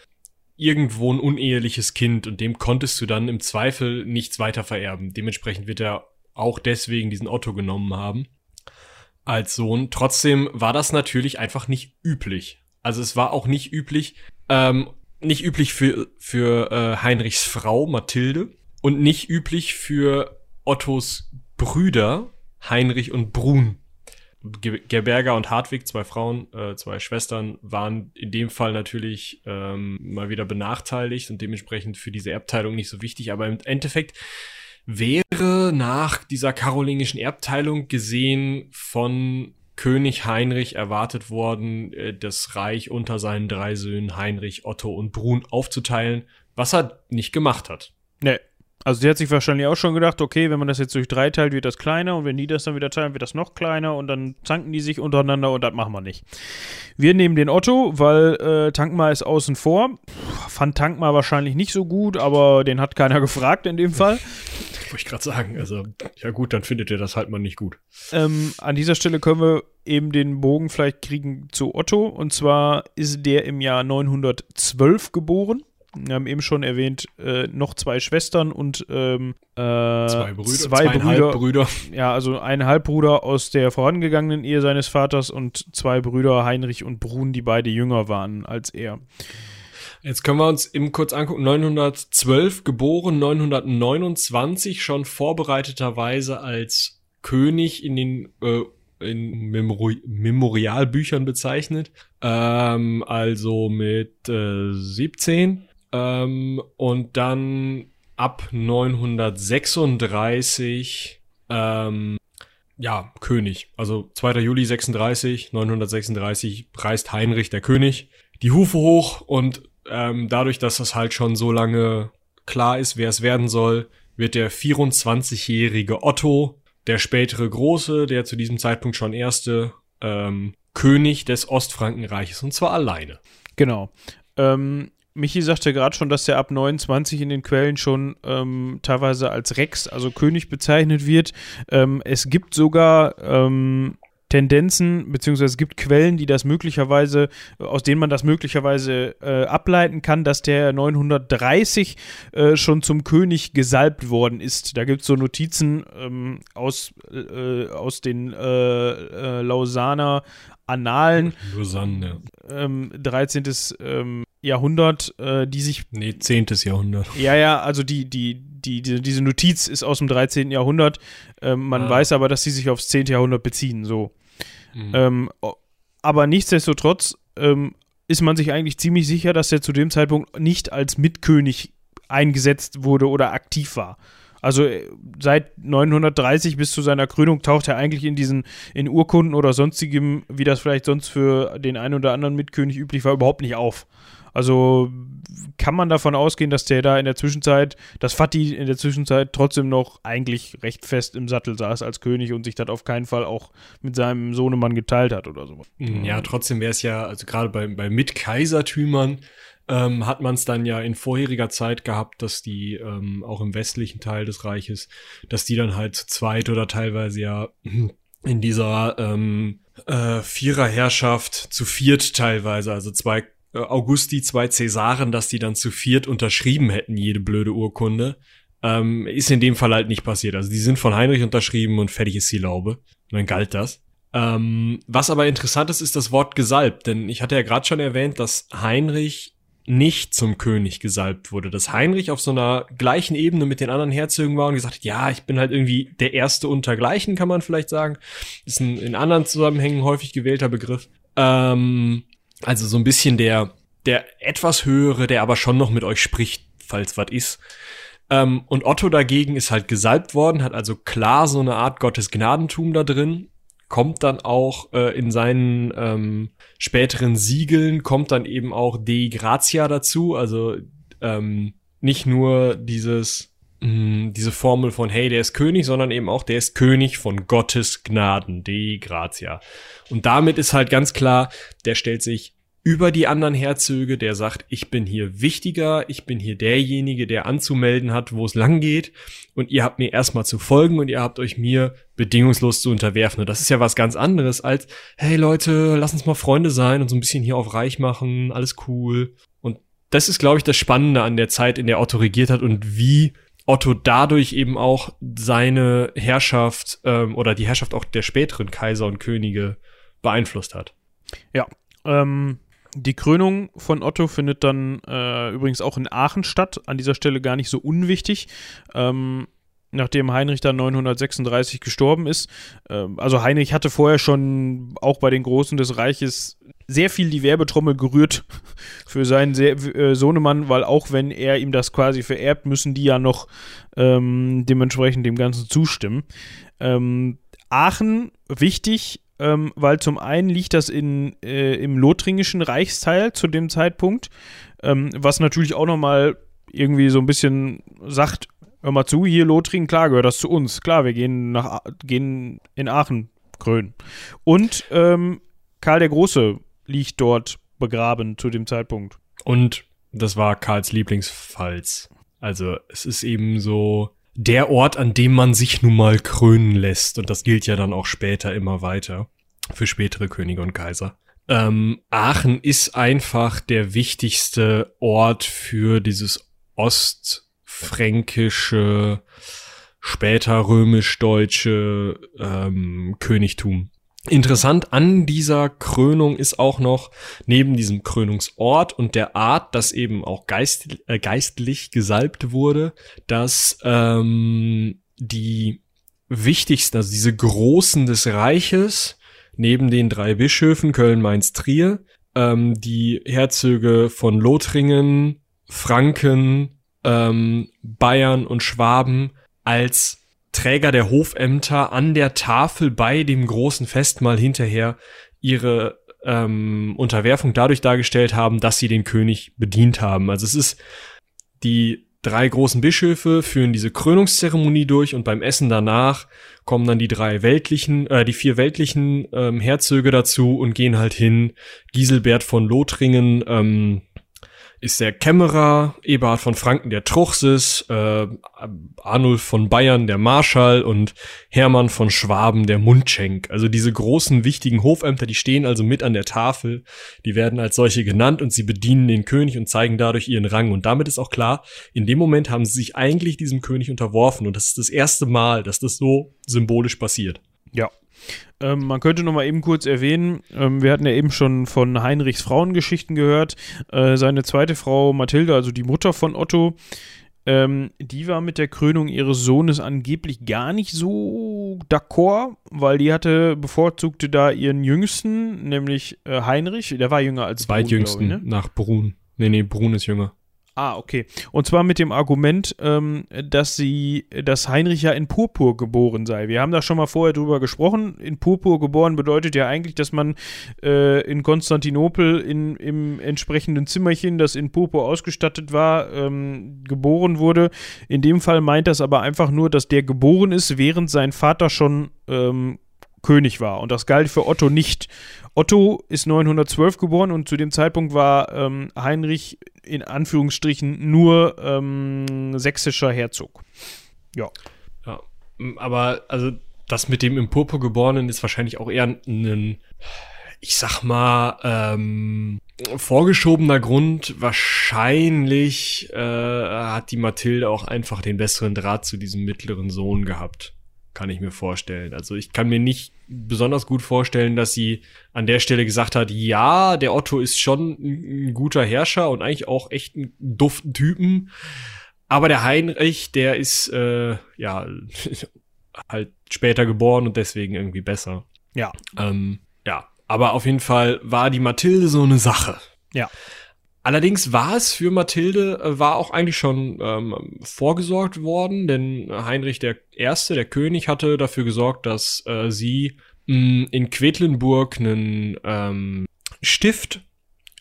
irgendwo ein uneheliches Kind und dem konntest du dann im Zweifel nichts weiter vererben. Dementsprechend wird er auch deswegen diesen Otto genommen haben als Sohn. Trotzdem war das natürlich einfach nicht üblich. Also es war auch nicht üblich, ähm, nicht üblich für, für äh, Heinrichs Frau Mathilde und nicht üblich für Ottos Brüder Heinrich und Brun. Gerberger und Hartwig, zwei Frauen, äh, zwei Schwestern, waren in dem Fall natürlich ähm, mal wieder benachteiligt und dementsprechend für diese Erbteilung nicht so wichtig. Aber im Endeffekt wäre nach dieser karolingischen Erbteilung gesehen von König Heinrich erwartet worden, äh, das Reich unter seinen drei Söhnen Heinrich, Otto und Brun aufzuteilen, was er nicht gemacht hat. Nee. Also sie hat sich wahrscheinlich auch schon gedacht, okay, wenn man das jetzt durch drei teilt, wird das kleiner und wenn die das dann wieder teilen, wird das noch kleiner und dann zanken die sich untereinander und das machen wir nicht. Wir nehmen den Otto, weil äh, Tankmar ist außen vor. Fand Tankmar wahrscheinlich nicht so gut, aber den hat keiner gefragt in dem Fall. Wollte ich gerade sagen. Also, ja gut, dann findet ihr das halt mal nicht gut. Ähm, an dieser Stelle können wir eben den Bogen vielleicht kriegen zu Otto. Und zwar ist der im Jahr 912 geboren. Wir haben eben schon erwähnt, äh, noch zwei Schwestern und ähm, äh, zwei Brüder. Zwei Brüder, Brüder. Ja, also ein Halbbruder aus der vorangegangenen Ehe seines Vaters und zwei Brüder, Heinrich und Brun, die beide jünger waren als er. Jetzt können wir uns eben kurz angucken. 912 geboren, 929 schon vorbereiteterweise als König in den äh, in Memori Memorialbüchern bezeichnet. Ähm, also mit äh, 17 ähm, und dann ab 936 ähm, ja, König. Also 2. Juli 36, 936 reist Heinrich der König die Hufe hoch und ähm, dadurch, dass das halt schon so lange klar ist, wer es werden soll, wird der 24-jährige Otto, der spätere Große, der zu diesem Zeitpunkt schon erste ähm, König des Ostfrankenreiches und zwar alleine. Genau. Ähm, Michi sagte gerade schon, dass er ab 29 in den Quellen schon ähm, teilweise als Rex, also König bezeichnet wird. Ähm, es gibt sogar ähm, Tendenzen, beziehungsweise es gibt Quellen, die das möglicherweise, aus denen man das möglicherweise äh, ableiten kann, dass der 930 äh, schon zum König gesalbt worden ist. Da gibt es so Notizen ähm, aus, äh, aus den äh, äh, Lausanner Annalen. Lausanne, ja. Ähm, 13. Ähm, Jahrhundert, äh, die sich. Nee, 10. Jahrhundert. Ja, ja, also die, die, die, die diese Notiz ist aus dem 13. Jahrhundert. Ähm, man ah. weiß aber, dass sie sich aufs 10. Jahrhundert beziehen, so. Mhm. Ähm, aber nichtsdestotrotz ähm, ist man sich eigentlich ziemlich sicher, dass er zu dem Zeitpunkt nicht als Mitkönig eingesetzt wurde oder aktiv war. Also äh, seit 930 bis zu seiner Krönung taucht er eigentlich in diesen, in Urkunden oder sonstigem, wie das vielleicht sonst für den einen oder anderen Mitkönig üblich war, überhaupt nicht auf. Also kann man davon ausgehen, dass der da in der Zwischenzeit, dass Fatih in der Zwischenzeit trotzdem noch eigentlich recht fest im Sattel saß als König und sich das auf keinen Fall auch mit seinem Sohnemann geteilt hat oder sowas. Ja, trotzdem wäre es ja, also gerade bei, bei Mitkaisertümern, ähm, hat man es dann ja in vorheriger Zeit gehabt, dass die ähm, auch im westlichen Teil des Reiches, dass die dann halt zu zweit oder teilweise ja in dieser ähm, äh, Viererherrschaft zu viert teilweise, also zwei äh, Augusti, zwei Cäsaren, dass die dann zu viert unterschrieben hätten, jede blöde Urkunde. Ähm, ist in dem Fall halt nicht passiert. Also die sind von Heinrich unterschrieben und fertig ist die Laube. Und dann galt das. Ähm, was aber interessant ist, ist das Wort gesalbt, denn ich hatte ja gerade schon erwähnt, dass Heinrich nicht zum König gesalbt wurde, dass Heinrich auf so einer gleichen Ebene mit den anderen Herzögen war und gesagt hat, ja, ich bin halt irgendwie der Erste untergleichen, kann man vielleicht sagen. Ist ein in anderen Zusammenhängen häufig gewählter Begriff. Ähm, also so ein bisschen der, der etwas höhere, der aber schon noch mit euch spricht, falls was ist. Ähm, und Otto dagegen ist halt gesalbt worden, hat also klar so eine Art Gottesgnadentum da drin, kommt dann auch äh, in seinen ähm, späteren Siegeln, kommt dann eben auch Dei Gratia dazu, also ähm, nicht nur dieses mh, diese Formel von hey, der ist König, sondern eben auch der ist König von Gottes Gnaden, Dei Gratia. Und damit ist halt ganz klar, der stellt sich über die anderen Herzöge, der sagt, ich bin hier wichtiger, ich bin hier derjenige, der anzumelden hat, wo es lang geht und ihr habt mir erstmal zu folgen und ihr habt euch mir bedingungslos zu unterwerfen. Und das ist ja was ganz anderes als, hey Leute, lass uns mal Freunde sein und so ein bisschen hier auf reich machen, alles cool. Und das ist, glaube ich, das Spannende an der Zeit, in der Otto regiert hat und wie Otto dadurch eben auch seine Herrschaft ähm, oder die Herrschaft auch der späteren Kaiser und Könige beeinflusst hat. Ja, ähm, die Krönung von Otto findet dann äh, übrigens auch in Aachen statt. An dieser Stelle gar nicht so unwichtig. Ähm, nachdem Heinrich dann 936 gestorben ist. Ähm, also Heinrich hatte vorher schon auch bei den Großen des Reiches sehr viel die Werbetrommel gerührt für seinen äh, Sohnemann, weil auch wenn er ihm das quasi vererbt, müssen die ja noch ähm, dementsprechend dem Ganzen zustimmen. Ähm, Aachen, wichtig, ähm, weil zum einen liegt das in, äh, im lothringischen Reichsteil zu dem Zeitpunkt, ähm, was natürlich auch nochmal irgendwie so ein bisschen sagt, hör mal zu, hier Lothringen, klar gehört das zu uns. Klar, wir gehen, nach, gehen in Aachen krönen. Und ähm, Karl der Große liegt dort begraben zu dem Zeitpunkt. Und das war Karls Lieblingsfalls. Also es ist eben so der Ort, an dem man sich nun mal krönen lässt. Und das gilt ja dann auch später immer weiter für spätere Könige und Kaiser. Ähm, Aachen ist einfach der wichtigste Ort für dieses ostfränkische, später römisch-deutsche ähm, Königtum. Interessant an dieser Krönung ist auch noch, neben diesem Krönungsort und der Art, dass eben auch geist, äh, geistlich gesalbt wurde, dass ähm, die wichtigsten, also diese Großen des Reiches, neben den drei Bischöfen Köln, Mainz, Trier, ähm, die Herzöge von Lothringen, Franken, ähm, Bayern und Schwaben als Träger der Hofämter an der Tafel bei dem großen Festmahl hinterher ihre ähm, Unterwerfung dadurch dargestellt haben, dass sie den König bedient haben. Also es ist die drei großen Bischöfe führen diese Krönungszeremonie durch und beim Essen danach kommen dann die drei weltlichen, äh, die vier weltlichen ähm, Herzöge dazu und gehen halt hin. Giselbert von Lothringen, ähm, ist der Kämmerer, Eberhard von Franken der Truchsess, äh, Arnulf von Bayern der Marschall und Hermann von Schwaben der Mundschenk. Also diese großen, wichtigen Hofämter, die stehen also mit an der Tafel, die werden als solche genannt und sie bedienen den König und zeigen dadurch ihren Rang. Und damit ist auch klar, in dem Moment haben sie sich eigentlich diesem König unterworfen und das ist das erste Mal, dass das so symbolisch passiert. Ja, ähm, man könnte noch mal eben kurz erwähnen, ähm, wir hatten ja eben schon von Heinrichs Frauengeschichten gehört. Äh, seine zweite Frau Mathilde, also die Mutter von Otto, ähm, die war mit der Krönung ihres Sohnes angeblich gar nicht so d'accord, weil die hatte, bevorzugte da ihren Jüngsten, nämlich äh, Heinrich, der war jünger als Zweitjüngsten Brun, ich, ne? nach Brun. Nee, nee, Brun ist jünger. Ah, okay. Und zwar mit dem Argument, ähm, dass sie, dass Heinrich ja in Purpur geboren sei. Wir haben da schon mal vorher drüber gesprochen. In Purpur geboren bedeutet ja eigentlich, dass man äh, in Konstantinopel in, im entsprechenden Zimmerchen, das in Purpur ausgestattet war, ähm, geboren wurde. In dem Fall meint das aber einfach nur, dass der geboren ist, während sein Vater schon ähm, König war. Und das galt für Otto nicht. Otto ist 912 geboren und zu dem Zeitpunkt war ähm, Heinrich in Anführungsstrichen nur ähm, sächsischer Herzog. Ja. Ja, aber also das mit dem im Purpur geborenen ist wahrscheinlich auch eher ein, ich sag mal, ähm, vorgeschobener Grund. Wahrscheinlich äh, hat die Mathilde auch einfach den besseren Draht zu diesem mittleren Sohn gehabt kann ich mir vorstellen. Also ich kann mir nicht besonders gut vorstellen, dass sie an der Stelle gesagt hat, ja, der Otto ist schon ein guter Herrscher und eigentlich auch echt ein duften Typen. Aber der Heinrich, der ist äh, ja halt später geboren und deswegen irgendwie besser. Ja. Ähm, ja. Aber auf jeden Fall war die Mathilde so eine Sache. Ja. Allerdings war es für Mathilde, äh, war auch eigentlich schon ähm, vorgesorgt worden, denn Heinrich der Erste, der König, hatte dafür gesorgt, dass äh, sie mh, mm, in Quedlinburg einen ähm, Stift,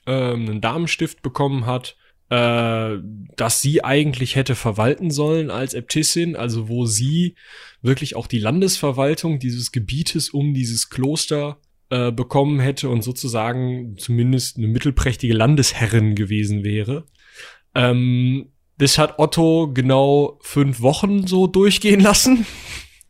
ähm, einen Damenstift bekommen hat, äh, dass sie eigentlich hätte verwalten sollen als Äbtissin, also wo sie wirklich auch die Landesverwaltung dieses Gebietes um dieses Kloster äh, bekommen hätte und sozusagen zumindest eine mittelprächtige Landesherrin gewesen wäre. Ähm, das hat Otto genau fünf Wochen so durchgehen lassen.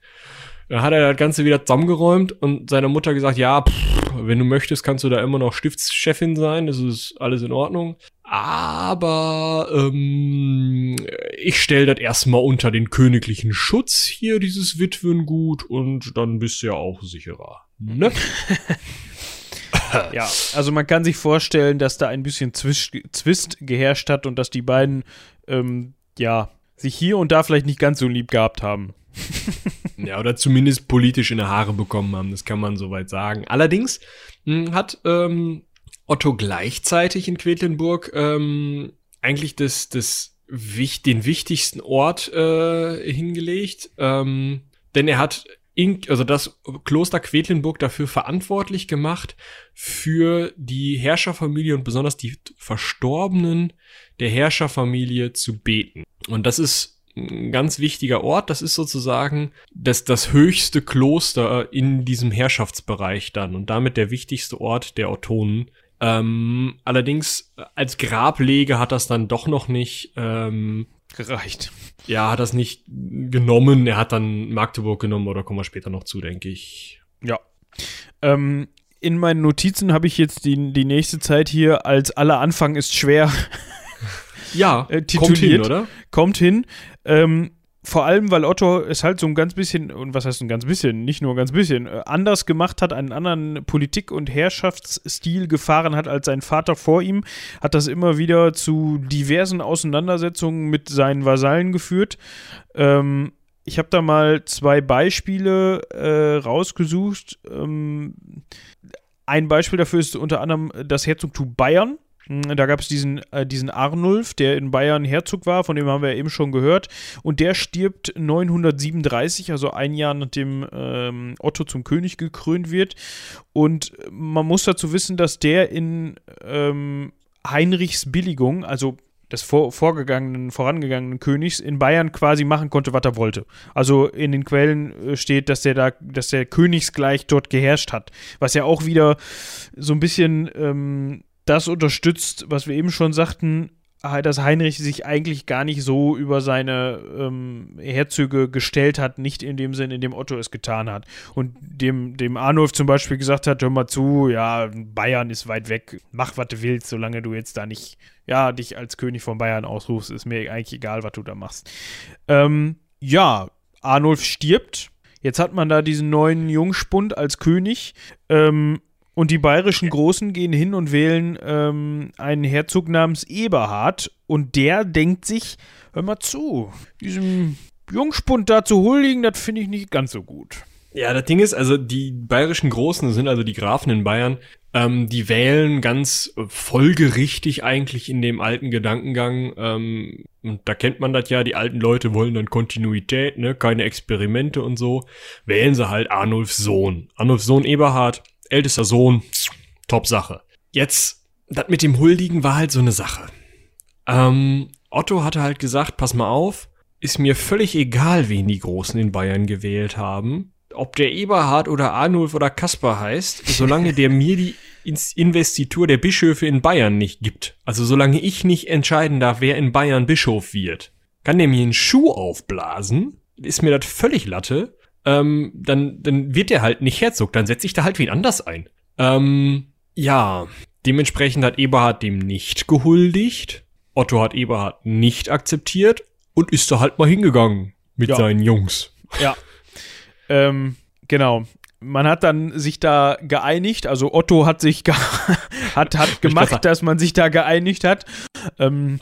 Dann hat er das Ganze wieder zusammengeräumt und seiner Mutter gesagt, ja, pff, wenn du möchtest, kannst du da immer noch Stiftschefin sein, das ist alles in Ordnung. Aber ähm, ich stelle das erstmal unter den königlichen Schutz hier, dieses Witwengut, und dann bist du ja auch sicherer. Ne? ja, also man kann sich vorstellen, dass da ein bisschen Zwist, geherrscht hat und dass die beiden, ähm, ja, sich hier und da vielleicht nicht ganz so lieb gehabt haben. ja, oder zumindest politisch in die Haare bekommen haben, das kann man soweit sagen. Allerdings mh, hm, hat ähm, Otto gleichzeitig in Quedlinburg ähm, eigentlich das, das, den wichtigsten Ort äh, hingelegt, ähm, denn er hat also das Kloster Quedlinburg dafür verantwortlich gemacht, für die Herrscherfamilie und besonders die Verstorbenen der Herrscherfamilie zu beten. Und das ist ein ganz wichtiger Ort. Das ist sozusagen das, das höchste Kloster in diesem Herrschaftsbereich dann und damit der wichtigste Ort der Ottonen. Ähm, allerdings als Grablege hat das dann doch noch nicht ähm, gereicht. Ja, hat das nicht genommen. Er hat dann Magdeburg genommen oder kommen wir später noch zu, denke ich. Ja. Ähm, in meinen Notizen habe ich jetzt die, die nächste Zeit hier als aller Anfang ist schwer. Ja, äh, kommt hin, oder? Kommt hin. Ähm, vor allem, weil Otto es halt so ein ganz bisschen, und was heißt ein ganz bisschen, nicht nur ein ganz bisschen, äh, anders gemacht hat, einen anderen Politik- und Herrschaftsstil gefahren hat als sein Vater vor ihm, hat das immer wieder zu diversen Auseinandersetzungen mit seinen Vasallen geführt. Ähm, ich habe da mal zwei Beispiele äh, rausgesucht. Ähm, ein Beispiel dafür ist unter anderem das Herzogtum Bayern. Hm, da gab es diesen, äh, diesen Arnulf, der in Bayern Herzog war, von dem haben wir ja eben schon gehört. Und der stirbt 937, also ein Jahr nachdem ähm, Otto zum König gekrönt wird. Und man muss dazu wissen, dass der in ähm, Heinrichs Billigung, also des vor, vorgegangenen, vorangegangenen Königs in Bayern quasi machen konnte, was er wollte. Also in den Quellen äh, steht, dass der da, dass der Königsgleich dort geherrscht hat. Was ja auch wieder so ein bisschen ähm, das unterstützt, was wir eben schon sagten, dass Heinrich sich eigentlich gar nicht so über seine ähm, Herzöge gestellt hat, nicht in dem Sinn, in dem Otto es getan hat. Und dem, dem Arnulf zum Beispiel gesagt hat, hör mal zu, ja, Bayern ist weit weg, mach, was du willst, solange du jetzt da nicht, ja, dich als König von Bayern ausrufst, ist mir eigentlich egal, was du da machst. Ähm, ja, Arnulf stirbt. Jetzt hat man da diesen neuen Jungspund als König. Ähm, und die bayerischen Großen gehen hin und wählen ähm, einen Herzog namens Eberhard. Und der denkt sich, hör mal zu, diesem Jungspund da zu huldigen, das finde ich nicht ganz so gut. Ja, das Ding ist, also die bayerischen Großen sind also die Grafen in Bayern, ähm, die wählen ganz folgerichtig eigentlich in dem alten Gedankengang. Ähm, und da kennt man das ja, die alten Leute wollen dann Kontinuität, ne, keine Experimente und so. Wählen sie halt Arnulfs Sohn. Arnulfs Sohn Eberhard ältester Sohn, top Sache. Jetzt, das mit dem Huldigen war halt so eine Sache. Ähm, Otto hatte halt gesagt, pass mal auf, ist mir völlig egal, wen die Großen in Bayern gewählt haben. Ob der Eberhard oder Arnulf oder Kaspar heißt, solange der mir die Investitur der Bischöfe in Bayern nicht gibt. Also solange ich nicht entscheiden darf, wer in Bayern Bischof wird. Kann der mir einen Schuh aufblasen? Ist mir das völlig Latte ähm, dann, dann wird der halt nicht Herzog, dann setze ich da halt wen anders ein. Ähm, ja, dementsprechend hat Eberhard dem nicht gehuldigt. Otto hat Eberhard nicht akzeptiert und ist da halt mal hingegangen mit ja. seinen Jungs. Ja. ähm, genau man hat dann sich da geeinigt, also Otto hat sich hat, hat gemacht, dass man sich da geeinigt hat. Ähm,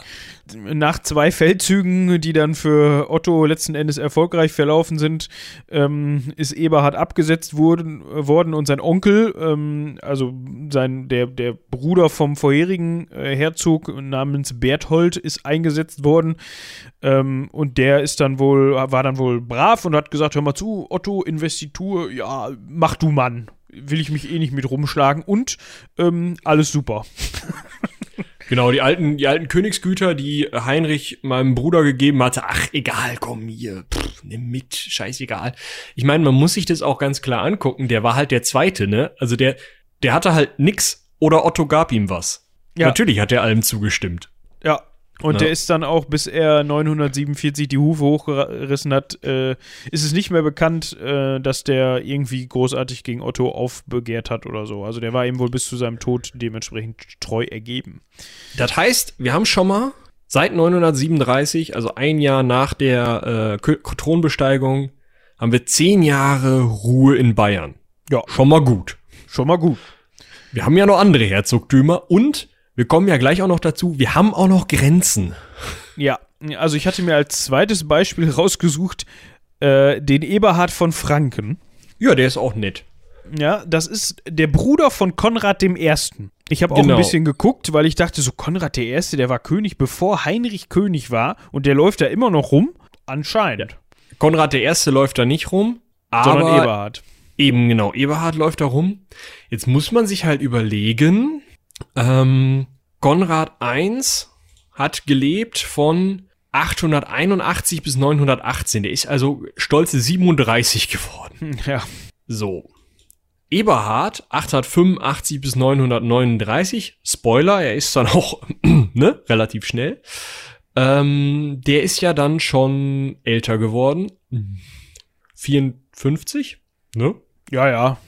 nach zwei Feldzügen, die dann für Otto letzten Endes erfolgreich verlaufen sind, ähm, ist Eberhard abgesetzt worden, worden und sein Onkel, ähm, also sein, der, der Bruder vom vorherigen äh, Herzog namens Berthold, ist eingesetzt worden. Ähm, und der ist dann wohl, war dann wohl brav und hat gesagt: Hör mal zu, Otto, Investitur, ja, mach du Mann. Will ich mich eh nicht mit rumschlagen und ähm, alles super. Genau, die alten, die alten Königsgüter, die Heinrich meinem Bruder gegeben hatte, ach, egal, komm hier, pff, nimm mit, scheißegal. Ich meine, man muss sich das auch ganz klar angucken, der war halt der Zweite, ne? Also der, der hatte halt nix oder Otto gab ihm was. Ja. Natürlich hat er allem zugestimmt. Und ja. der ist dann auch, bis er 947 die Hufe hochgerissen hat, äh, ist es nicht mehr bekannt, äh, dass der irgendwie großartig gegen Otto aufbegehrt hat oder so. Also der war ihm wohl bis zu seinem Tod dementsprechend treu ergeben. Das heißt, wir haben schon mal seit 937, also ein Jahr nach der äh, Thronbesteigung, haben wir zehn Jahre Ruhe in Bayern. Ja. Schon mal gut. Schon mal gut. Wir haben ja noch andere Herzogtümer und wir kommen ja gleich auch noch dazu, wir haben auch noch Grenzen. Ja, also ich hatte mir als zweites Beispiel rausgesucht, äh, den Eberhard von Franken. Ja, der ist auch nett. Ja, das ist der Bruder von Konrad dem Ersten. Ich habe auch genau. ein bisschen geguckt, weil ich dachte, so Konrad der Erste, der war König, bevor Heinrich König war und der läuft da immer noch rum. Anscheinend. Konrad der Erste läuft da nicht rum, aber sondern Eberhard. Eben genau, Eberhard läuft da rum. Jetzt muss man sich halt überlegen, ähm, Konrad I hat gelebt von 881 bis 918. Der ist also stolze 37 geworden. Ja. So. Eberhard 885 bis 939. Spoiler, er ist dann auch ne, relativ schnell. Ähm, der ist ja dann schon älter geworden. 54, ne? Ja, ja.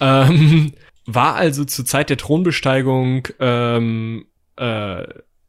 ähm, war also zur Zeit der Thronbesteigung ähm, äh,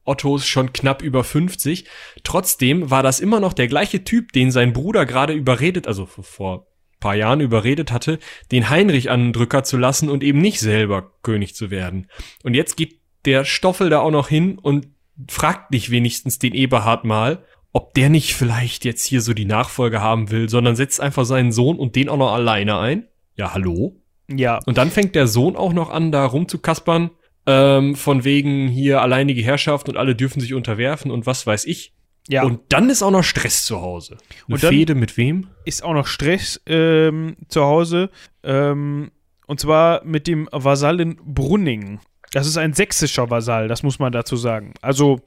Ottos schon knapp über 50. Trotzdem war das immer noch der gleiche Typ, den sein Bruder gerade überredet, also vor paar Jahren überredet hatte, den Heinrich an den Drücker zu lassen und eben nicht selber König zu werden. Und jetzt geht der Stoffel da auch noch hin und fragt nicht wenigstens den Eberhard mal, ob der nicht vielleicht jetzt hier so die Nachfolge haben will, sondern setzt einfach seinen Sohn und den auch noch alleine ein. Ja, hallo? Ja. Und dann fängt der Sohn auch noch an, da rumzukaspern, ähm, von wegen hier alleinige Herrschaft und alle dürfen sich unterwerfen und was weiß ich. Ja. Und dann ist auch noch Stress zu Hause. Eine und Fehde mit wem? Ist auch noch Stress ähm, zu Hause. Ähm, und zwar mit dem Vasallen Brunning. Das ist ein sächsischer Vasall, das muss man dazu sagen. Also,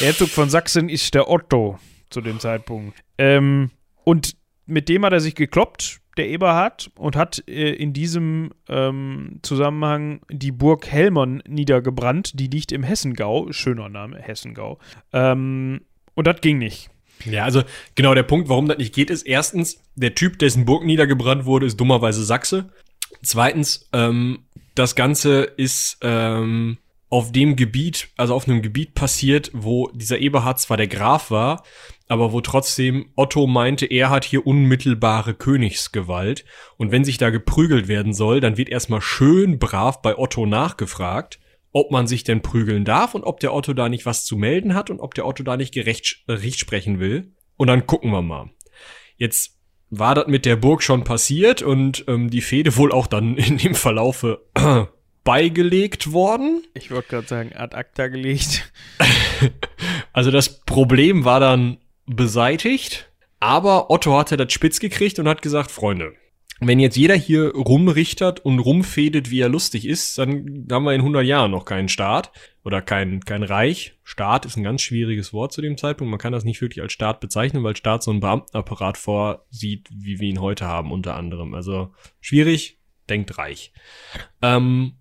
der Herzog von Sachsen ist der Otto zu dem Zeitpunkt. Ähm, und mit dem hat er sich gekloppt, der Eberhard, und hat äh, in diesem ähm, Zusammenhang die Burg Helmern niedergebrannt. Die liegt im Hessengau. Schöner Name, Hessengau. Ähm, und das ging nicht. Ja, also genau der Punkt, warum das nicht geht, ist erstens, der Typ, dessen Burg niedergebrannt wurde, ist dummerweise Sachse. Zweitens, ähm, das Ganze ist ähm, auf dem Gebiet, also auf einem Gebiet passiert, wo dieser Eberhard zwar der Graf war, aber wo trotzdem Otto meinte, er hat hier unmittelbare Königsgewalt. Und wenn sich da geprügelt werden soll, dann wird erstmal schön brav bei Otto nachgefragt, ob man sich denn prügeln darf und ob der Otto da nicht was zu melden hat und ob der Otto da nicht gerecht Recht sprechen will. Und dann gucken wir mal. Jetzt war das mit der Burg schon passiert und ähm, die Fehde wohl auch dann in dem Verlaufe äh, beigelegt worden. Ich wollte gerade sagen, ad acta gelegt. also das Problem war dann beseitigt, aber Otto hatte das spitz gekriegt und hat gesagt, Freunde, wenn jetzt jeder hier rumrichtert und rumfädet, wie er lustig ist, dann haben wir in 100 Jahren noch keinen Staat oder kein, kein Reich. Staat ist ein ganz schwieriges Wort zu dem Zeitpunkt. Man kann das nicht wirklich als Staat bezeichnen, weil Staat so einen Beamtenapparat vorsieht, wie wir ihn heute haben, unter anderem. Also schwierig, denkt reich. Ähm,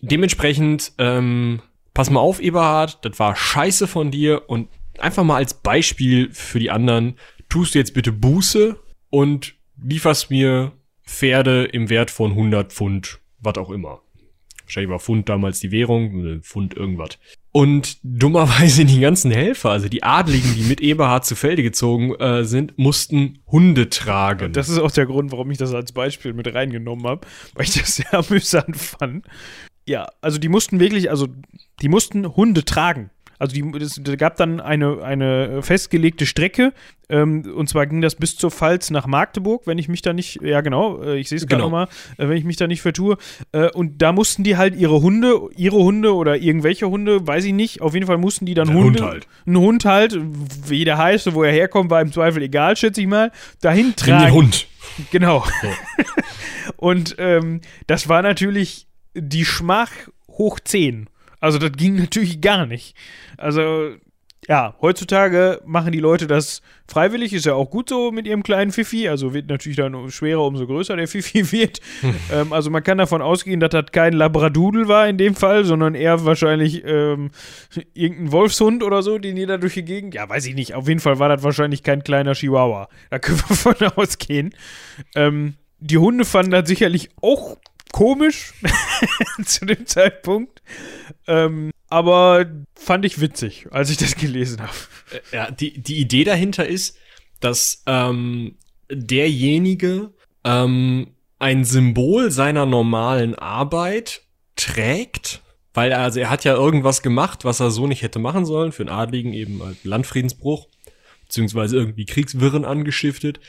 dementsprechend, ähm, pass mal auf, Eberhard, das war scheiße von dir und einfach mal als Beispiel für die anderen, tust du jetzt bitte Buße und lieferst mir Pferde im Wert von 100 Pfund, was auch immer. Wahrscheinlich war Pfund damals die Währung, äh, Pfund irgendwas. Und dummerweise die ganzen Helfer, also die Adligen, die mit Eberhard zu Felde gezogen äh, sind, mussten Hunde tragen. Das ist auch der Grund, warum ich das als Beispiel mit reingenommen habe, weil ich das sehr amüsant fand. Ja, also die mussten wirklich, also die mussten Hunde tragen. Also die, es gab dann eine, eine festgelegte Strecke, ähm, und zwar ging das bis zur Pfalz nach Magdeburg, wenn ich mich da nicht, ja genau, äh, ich sehe es gerade genau. nochmal, äh, wenn ich mich da nicht vertue. Äh, und da mussten die halt ihre Hunde, ihre Hunde oder irgendwelche Hunde, weiß ich nicht, auf jeden Fall mussten die dann Ein Hunde, Hund halt. einen Hund halt, wie der heißt, wo er herkommt, war im Zweifel egal, schätze ich mal, dahin tragen. Den Hund. Genau. So. und ähm, das war natürlich die Schmach hoch 10. Also das ging natürlich gar nicht. Also ja, heutzutage machen die Leute das freiwillig, ist ja auch gut so mit ihrem kleinen Fifi, also wird natürlich dann schwerer, umso größer der Fifi wird. Hm. Ähm, also man kann davon ausgehen, dass das kein Labradudel war in dem Fall, sondern eher wahrscheinlich ähm, irgendein Wolfshund oder so, den jeder durch die Gegend, ja, weiß ich nicht, auf jeden Fall war das wahrscheinlich kein kleiner Chihuahua. Da können wir von ausgehen. Ähm, die Hunde fanden das sicherlich auch komisch zu dem Zeitpunkt. Ähm, aber fand ich witzig, als ich das gelesen habe. Äh, ja, die, die Idee dahinter ist, dass ähm, derjenige ähm, ein Symbol seiner normalen Arbeit trägt, weil er, also er hat ja irgendwas gemacht, was er so nicht hätte machen sollen, für einen Adligen eben Landfriedensbruch, beziehungsweise irgendwie Kriegswirren angestiftet.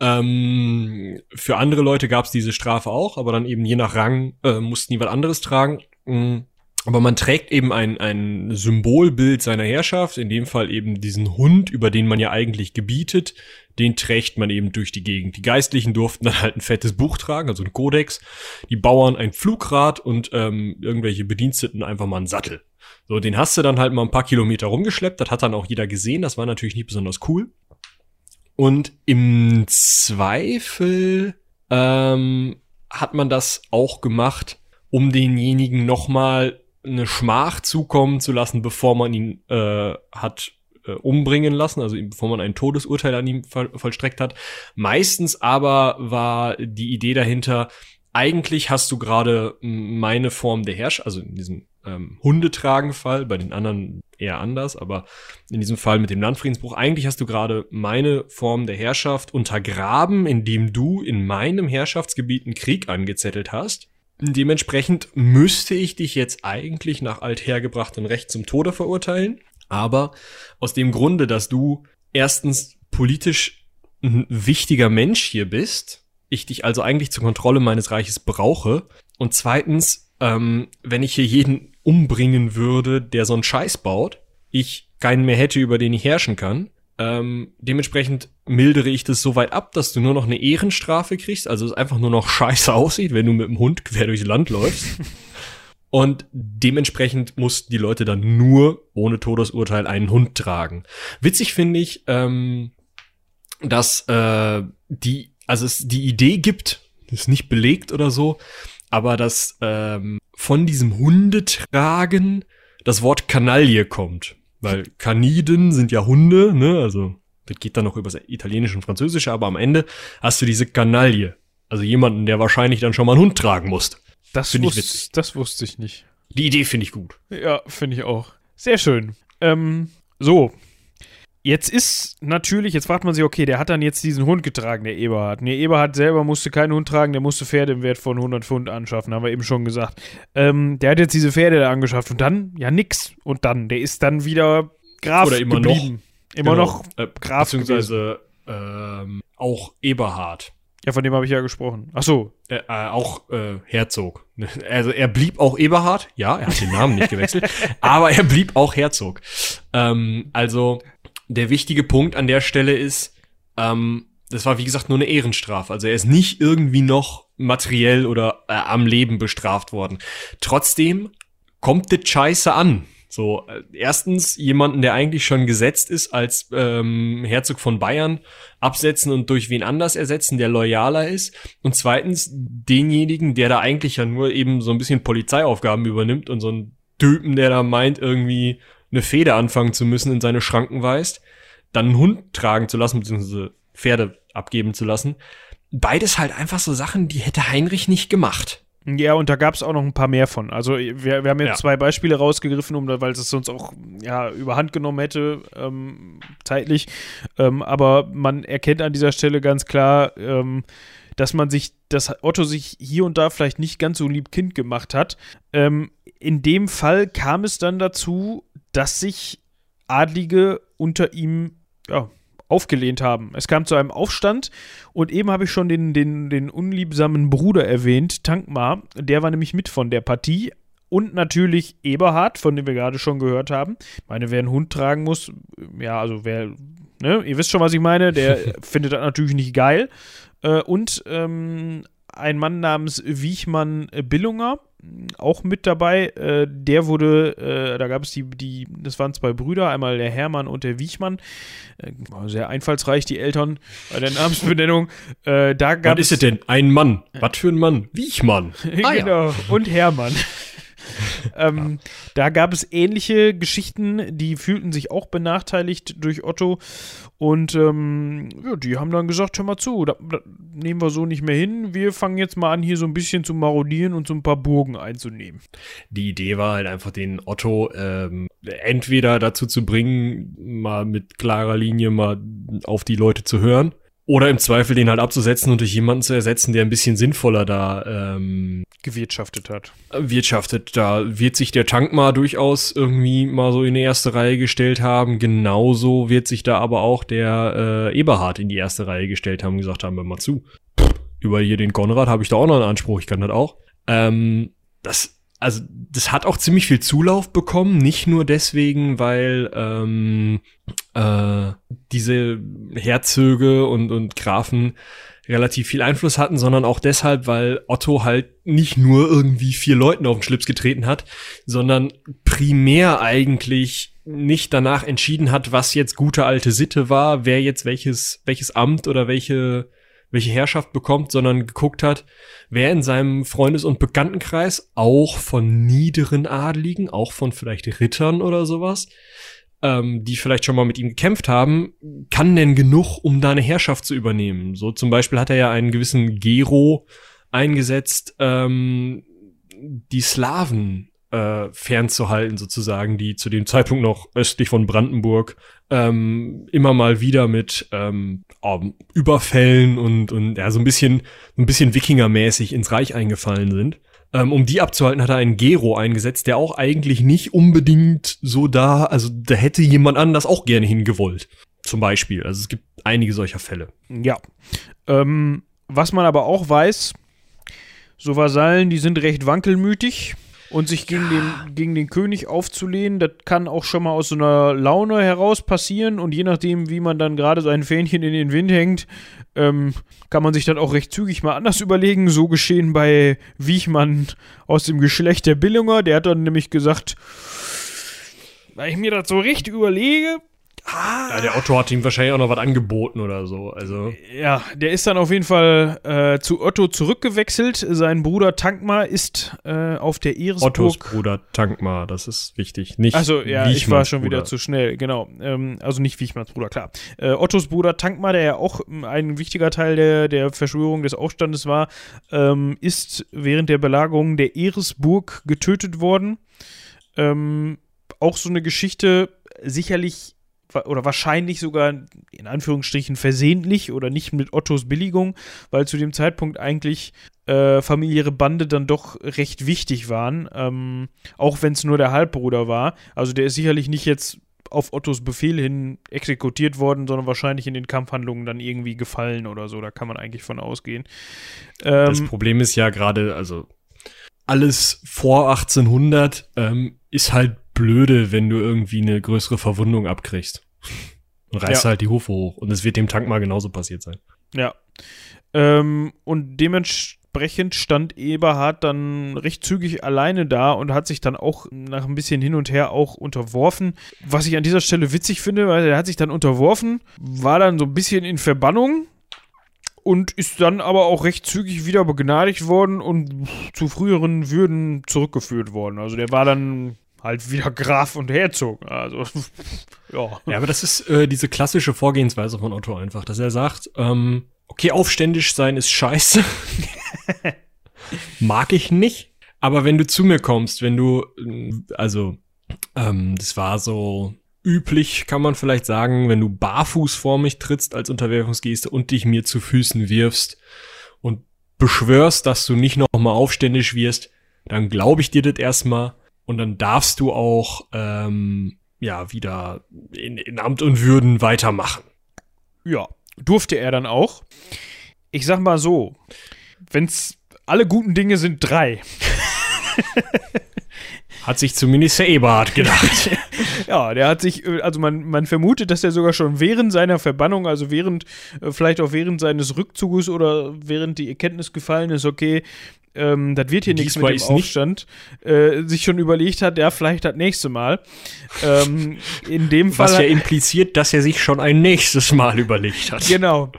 Ähm, für andere Leute gab es diese Strafe auch, aber dann eben je nach Rang äh, mussten die was anderes tragen. Mhm. Aber man trägt eben ein, ein Symbolbild seiner Herrschaft, in dem Fall eben diesen Hund, über den man ja eigentlich gebietet, den trägt man eben durch die Gegend. Die Geistlichen durften dann halt ein fettes Buch tragen, also ein Kodex, die Bauern ein Flugrad und ähm, irgendwelche Bediensteten einfach mal einen Sattel. So, den hast du dann halt mal ein paar Kilometer rumgeschleppt, das hat dann auch jeder gesehen, das war natürlich nicht besonders cool. Und im Zweifel ähm, hat man das auch gemacht, um denjenigen nochmal eine Schmach zukommen zu lassen, bevor man ihn äh, hat äh, umbringen lassen, also bevor man ein Todesurteil an ihm voll, vollstreckt hat. Meistens aber war die Idee dahinter, eigentlich hast du gerade meine Form der Herrschaft, also in diesem ähm, Hundetragenfall, bei den anderen eher anders, aber in diesem Fall mit dem Landfriedensbruch, eigentlich hast du gerade meine Form der Herrschaft untergraben, indem du in meinem Herrschaftsgebiet einen Krieg angezettelt hast Dementsprechend müsste ich dich jetzt eigentlich nach althergebrachtem Recht zum Tode verurteilen. Aber aus dem Grunde, dass du erstens politisch ein wichtiger Mensch hier bist, ich dich also eigentlich zur Kontrolle meines Reiches brauche. Und zweitens, ähm, wenn ich hier jeden umbringen würde, der so einen Scheiß baut, ich keinen mehr hätte, über den ich herrschen kann, ähm, dementsprechend mildere ich das so weit ab, dass du nur noch eine Ehrenstrafe kriegst, also es einfach nur noch scheiße aussieht, wenn du mit dem Hund quer durchs Land läufst. Und dementsprechend mussten die Leute dann nur ohne Todesurteil einen Hund tragen. Witzig finde ich, ähm, dass äh, die, also es die Idee gibt, ist nicht belegt oder so, aber dass ähm, von diesem Hundetragen das Wort Kanaille kommt. Weil Kaniden sind ja Hunde, ne? Also, das geht dann noch übers Italienische und Französische, aber am Ende hast du diese Kanaille. Also jemanden, der wahrscheinlich dann schon mal einen Hund tragen musste. Das, find wusste, ich das wusste ich nicht. Die Idee finde ich gut. Ja, finde ich auch. Sehr schön. Ähm, so, Jetzt ist natürlich, jetzt fragt man sich, okay, der hat dann jetzt diesen Hund getragen, der Eberhard. Der Eberhard selber musste keinen Hund tragen, der musste Pferde im Wert von 100 Pfund anschaffen, haben wir eben schon gesagt. Ähm, der hat jetzt diese Pferde da angeschafft und dann, ja, nix. Und dann, der ist dann wieder Graf Oder immer geblieben. Noch, immer genau, noch äh, Graf Beziehungsweise ähm, auch Eberhard. Ja, von dem habe ich ja gesprochen. Ach so. Äh, äh, auch äh, Herzog. Also er blieb auch Eberhard. Ja, er hat den Namen nicht gewechselt. aber er blieb auch Herzog. Ähm, also der wichtige Punkt an der Stelle ist, ähm, das war wie gesagt nur eine Ehrenstrafe. Also er ist nicht irgendwie noch materiell oder äh, am Leben bestraft worden. Trotzdem kommt das Scheiße an. So, äh, erstens jemanden, der eigentlich schon gesetzt ist als ähm, Herzog von Bayern, absetzen und durch wen anders ersetzen, der loyaler ist. Und zweitens denjenigen, der da eigentlich ja nur eben so ein bisschen Polizeiaufgaben übernimmt und so ein Typen, der da meint, irgendwie eine Feder anfangen zu müssen, in seine Schranken weist, dann einen Hund tragen zu lassen, beziehungsweise Pferde abgeben zu lassen. Beides halt einfach so Sachen, die hätte Heinrich nicht gemacht. Ja, und da gab es auch noch ein paar mehr von. Also wir, wir haben jetzt ja. zwei Beispiele rausgegriffen, um, weil es uns auch ja, überhand genommen hätte, ähm, zeitlich. Ähm, aber man erkennt an dieser Stelle ganz klar, ähm, dass man sich, dass Otto sich hier und da vielleicht nicht ganz so lieb Kind gemacht hat. Ähm, in dem Fall kam es dann dazu, dass sich Adlige unter ihm ja, aufgelehnt haben. Es kam zu einem Aufstand und eben habe ich schon den, den, den unliebsamen Bruder erwähnt, Tankmar, der war nämlich mit von der Partie. Und natürlich Eberhard, von dem wir gerade schon gehört haben. Ich meine, wer einen Hund tragen muss, ja, also wer, ne, ihr wisst schon, was ich meine, der findet das natürlich nicht geil. Äh, und ähm, ein Mann namens Wiechmann Billunger, auch mit dabei. Äh, der wurde, äh, da gab es die, die, das waren zwei Brüder, einmal der Hermann und der Wiechmann. Äh, sehr einfallsreich, die Eltern bei der Namensbenennung. Äh, da gab Was ist es denn? Ein Mann. Was für ein Mann? Wiechmann. Ah, genau. Ja. Und Hermann. ähm, da gab es ähnliche Geschichten, die fühlten sich auch benachteiligt durch Otto. Und ähm, ja, die haben dann gesagt, hör mal zu, da, da nehmen wir so nicht mehr hin. Wir fangen jetzt mal an, hier so ein bisschen zu marodieren und so ein paar Burgen einzunehmen. Die Idee war halt einfach, den Otto ähm, entweder dazu zu bringen, mal mit klarer Linie mal auf die Leute zu hören oder im Zweifel den halt abzusetzen und durch jemanden zu ersetzen, der ein bisschen sinnvoller da ähm, gewirtschaftet hat. Wirtschaftet. Da wird sich der Tank mal durchaus irgendwie mal so in die erste Reihe gestellt haben. Genauso wird sich da aber auch der äh, Eberhard in die erste Reihe gestellt haben und gesagt haben, hör mal zu. Über hier den Konrad habe ich da auch noch einen Anspruch, ich kann das auch. Ähm, das also das hat auch ziemlich viel Zulauf bekommen, nicht nur deswegen, weil ähm, äh, diese Herzöge und, und Grafen relativ viel Einfluss hatten, sondern auch deshalb, weil Otto halt nicht nur irgendwie vier Leuten auf den Schlips getreten hat, sondern primär eigentlich nicht danach entschieden hat, was jetzt gute alte Sitte war, wer jetzt welches, welches Amt oder welche welche Herrschaft bekommt, sondern geguckt hat, wer in seinem Freundes- und Bekanntenkreis auch von niederen Adligen, auch von vielleicht Rittern oder sowas, ähm, die vielleicht schon mal mit ihm gekämpft haben, kann denn genug, um da eine Herrschaft zu übernehmen? So zum Beispiel hat er ja einen gewissen Gero eingesetzt, ähm, die Slawen äh, fernzuhalten, sozusagen, die zu dem Zeitpunkt noch östlich von Brandenburg ähm, immer mal wieder mit ähm, um, Überfällen und, und ja, so ein bisschen, ein bisschen Wikingermäßig ins Reich eingefallen sind. Ähm, um die abzuhalten, hat er einen Gero eingesetzt, der auch eigentlich nicht unbedingt so da, also da hätte jemand anders auch gerne hingewollt. Zum Beispiel. Also es gibt einige solcher Fälle. Ja. Ähm, was man aber auch weiß, so Vasallen, die sind recht wankelmütig und sich gegen, ja. den, gegen den König aufzulehnen, das kann auch schon mal aus so einer Laune heraus passieren und je nachdem, wie man dann gerade sein Fähnchen in den Wind hängt, ähm, kann man sich dann auch recht zügig mal anders überlegen. So geschehen bei Wiechmann aus dem Geschlecht der Billinger, der hat dann nämlich gesagt, weil ich mir das so recht überlege, Ah. Ja, der Otto hat ihm wahrscheinlich auch noch was angeboten oder so. Also. Ja, der ist dann auf jeden Fall äh, zu Otto zurückgewechselt. Sein Bruder Tankmar ist äh, auf der Irisburg. Ottos Bruder Tankmar, das ist wichtig. Nicht Also ja, Wiechmanns ich war schon Bruder. wieder zu schnell, genau. Ähm, also nicht Wiechmanns Bruder, klar. Äh, Ottos Bruder Tankmar, der ja auch ein wichtiger Teil der, der Verschwörung des Aufstandes war, ähm, ist während der Belagerung der Irisburg getötet worden. Ähm, auch so eine Geschichte, sicherlich oder wahrscheinlich sogar in Anführungsstrichen versehentlich oder nicht mit Ottos Billigung, weil zu dem Zeitpunkt eigentlich äh, familiäre Bande dann doch recht wichtig waren, ähm, auch wenn es nur der Halbbruder war. Also der ist sicherlich nicht jetzt auf Ottos Befehl hin exekutiert worden, sondern wahrscheinlich in den Kampfhandlungen dann irgendwie gefallen oder so. Da kann man eigentlich von ausgehen. Ähm, das Problem ist ja gerade, also alles vor 1800 ähm, ist halt blöde, wenn du irgendwie eine größere Verwundung abkriegst. Und reißt ja. halt die Hufe hoch. Und es wird dem Tank mal genauso passiert sein. Ja. Ähm, und dementsprechend stand Eberhard dann recht zügig alleine da und hat sich dann auch nach ein bisschen hin und her auch unterworfen. Was ich an dieser Stelle witzig finde, weil er hat sich dann unterworfen, war dann so ein bisschen in Verbannung und ist dann aber auch recht zügig wieder begnadigt worden und zu früheren Würden zurückgeführt worden. Also der war dann halt wieder Graf und Herzog. Also, ja. Ja, aber das ist äh, diese klassische Vorgehensweise von Otto einfach, dass er sagt, ähm, okay, aufständisch sein ist scheiße. Mag ich nicht. Aber wenn du zu mir kommst, wenn du, also, ähm, das war so üblich, kann man vielleicht sagen, wenn du barfuß vor mich trittst als Unterwerfungsgeste und dich mir zu Füßen wirfst und beschwörst, dass du nicht nochmal aufständisch wirst, dann glaube ich dir das erstmal und dann darfst du auch ähm, ja wieder in, in Amt und Würden weitermachen. Ja, durfte er dann auch. Ich sag mal so, wenn's alle guten Dinge sind drei. Hat sich zumindest der Eberhard gedacht. ja, der hat sich, äh, also man, man vermutet, dass er sogar schon während seiner Verbannung, also während, äh, vielleicht auch während seines Rückzuges oder während die Erkenntnis gefallen ist, okay, ähm, das wird hier nichts mit dem Aufstand, äh, sich schon überlegt hat, ja, vielleicht das nächste Mal. Ähm, in dem Fall. Was ja impliziert, dass er sich schon ein nächstes Mal überlegt hat. Genau.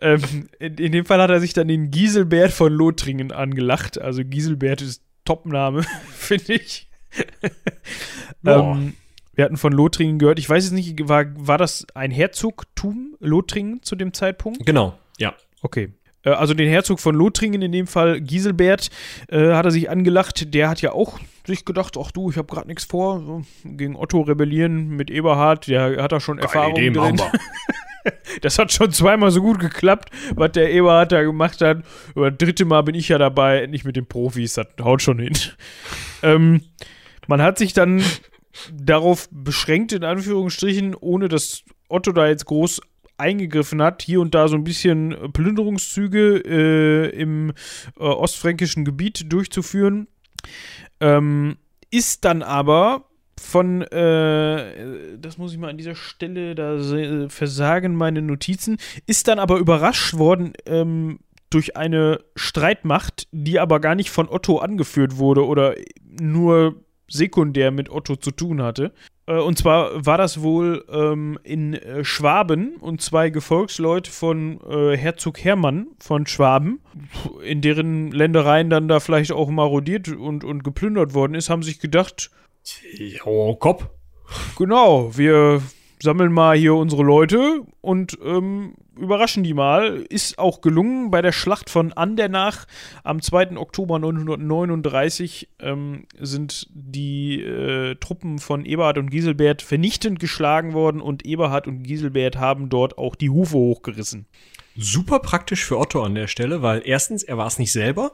Ähm, in, in, dem Fall hat er sich dann den Giselbert von Lothringen angelacht. Also Giselbert ist Topname, finde ich. ähm, wir hatten von Lothringen gehört. Ich weiß jetzt nicht, war, war das ein Herzogtum Lothringen zu dem Zeitpunkt? Genau, ja. Okay. Äh, also den Herzog von Lothringen, in dem Fall Giselbert, äh, hat er sich angelacht. Der hat ja auch sich gedacht, ach du, ich habe gerade nichts vor, so, gegen Otto rebellieren mit Eberhard, der hat da schon Geile Erfahrung Idee, drin. das hat schon zweimal so gut geklappt, was der Eberhard da gemacht hat. Aber das dritte Mal bin ich ja dabei, endlich mit den Profis, das haut schon hin. ähm, man hat sich dann darauf beschränkt, in Anführungsstrichen, ohne dass Otto da jetzt groß eingegriffen hat, hier und da so ein bisschen Plünderungszüge äh, im äh, ostfränkischen Gebiet durchzuführen. Ähm, ist dann aber von, äh, das muss ich mal an dieser Stelle, da versagen meine Notizen, ist dann aber überrascht worden ähm, durch eine Streitmacht, die aber gar nicht von Otto angeführt wurde oder nur sekundär mit Otto zu tun hatte. Äh, und zwar war das wohl ähm, in äh, Schwaben und zwei Gefolgsleute von äh, Herzog Hermann von Schwaben, in deren Ländereien dann da vielleicht auch marodiert und, und geplündert worden ist, haben sich gedacht, oh, Kopf. Genau, wir sammeln mal hier unsere Leute und ähm, überraschen die mal. Ist auch gelungen bei der Schlacht von Andernach am 2. Oktober 939 ähm, sind die äh, Truppen von Eberhard und Giselbert vernichtend geschlagen worden und Eberhard und Giselbert haben dort auch die Hufe hochgerissen. Super praktisch für Otto an der Stelle, weil erstens, er war es nicht selber.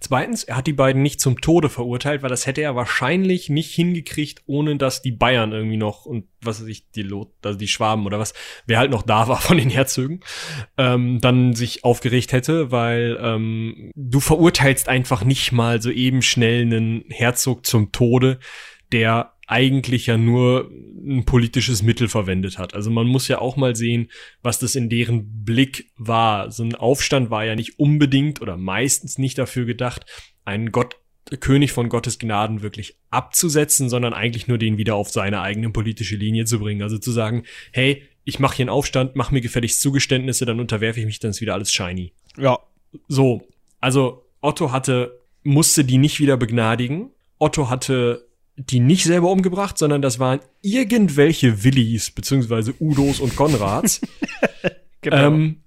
Zweitens, er hat die beiden nicht zum Tode verurteilt, weil das hätte er wahrscheinlich nicht hingekriegt, ohne dass die Bayern irgendwie noch und was weiß ich, die Lot, also die Schwaben oder was, wer halt noch da war von den Herzögen, ähm, dann sich aufgeregt hätte, weil ähm, du verurteilst einfach nicht mal so eben schnell einen Herzog zum Tode, der eigentlich ja nur ein politisches Mittel verwendet hat. Also man muss ja auch mal sehen, was das in deren Blick war. So ein Aufstand war ja nicht unbedingt oder meistens nicht dafür gedacht, einen Gott, König von Gottes Gnaden wirklich abzusetzen, sondern eigentlich nur den wieder auf seine eigene politische Linie zu bringen. Also zu sagen, hey, ich mache hier einen Aufstand, mach mir gefälligst Zugeständnisse, dann unterwerfe ich mich, dann ist wieder alles shiny. Ja. So, also Otto hatte, musste die nicht wieder begnadigen. Otto hatte die nicht selber umgebracht, sondern das waren irgendwelche Willis, beziehungsweise Udos und Konrads. genau. Ähm,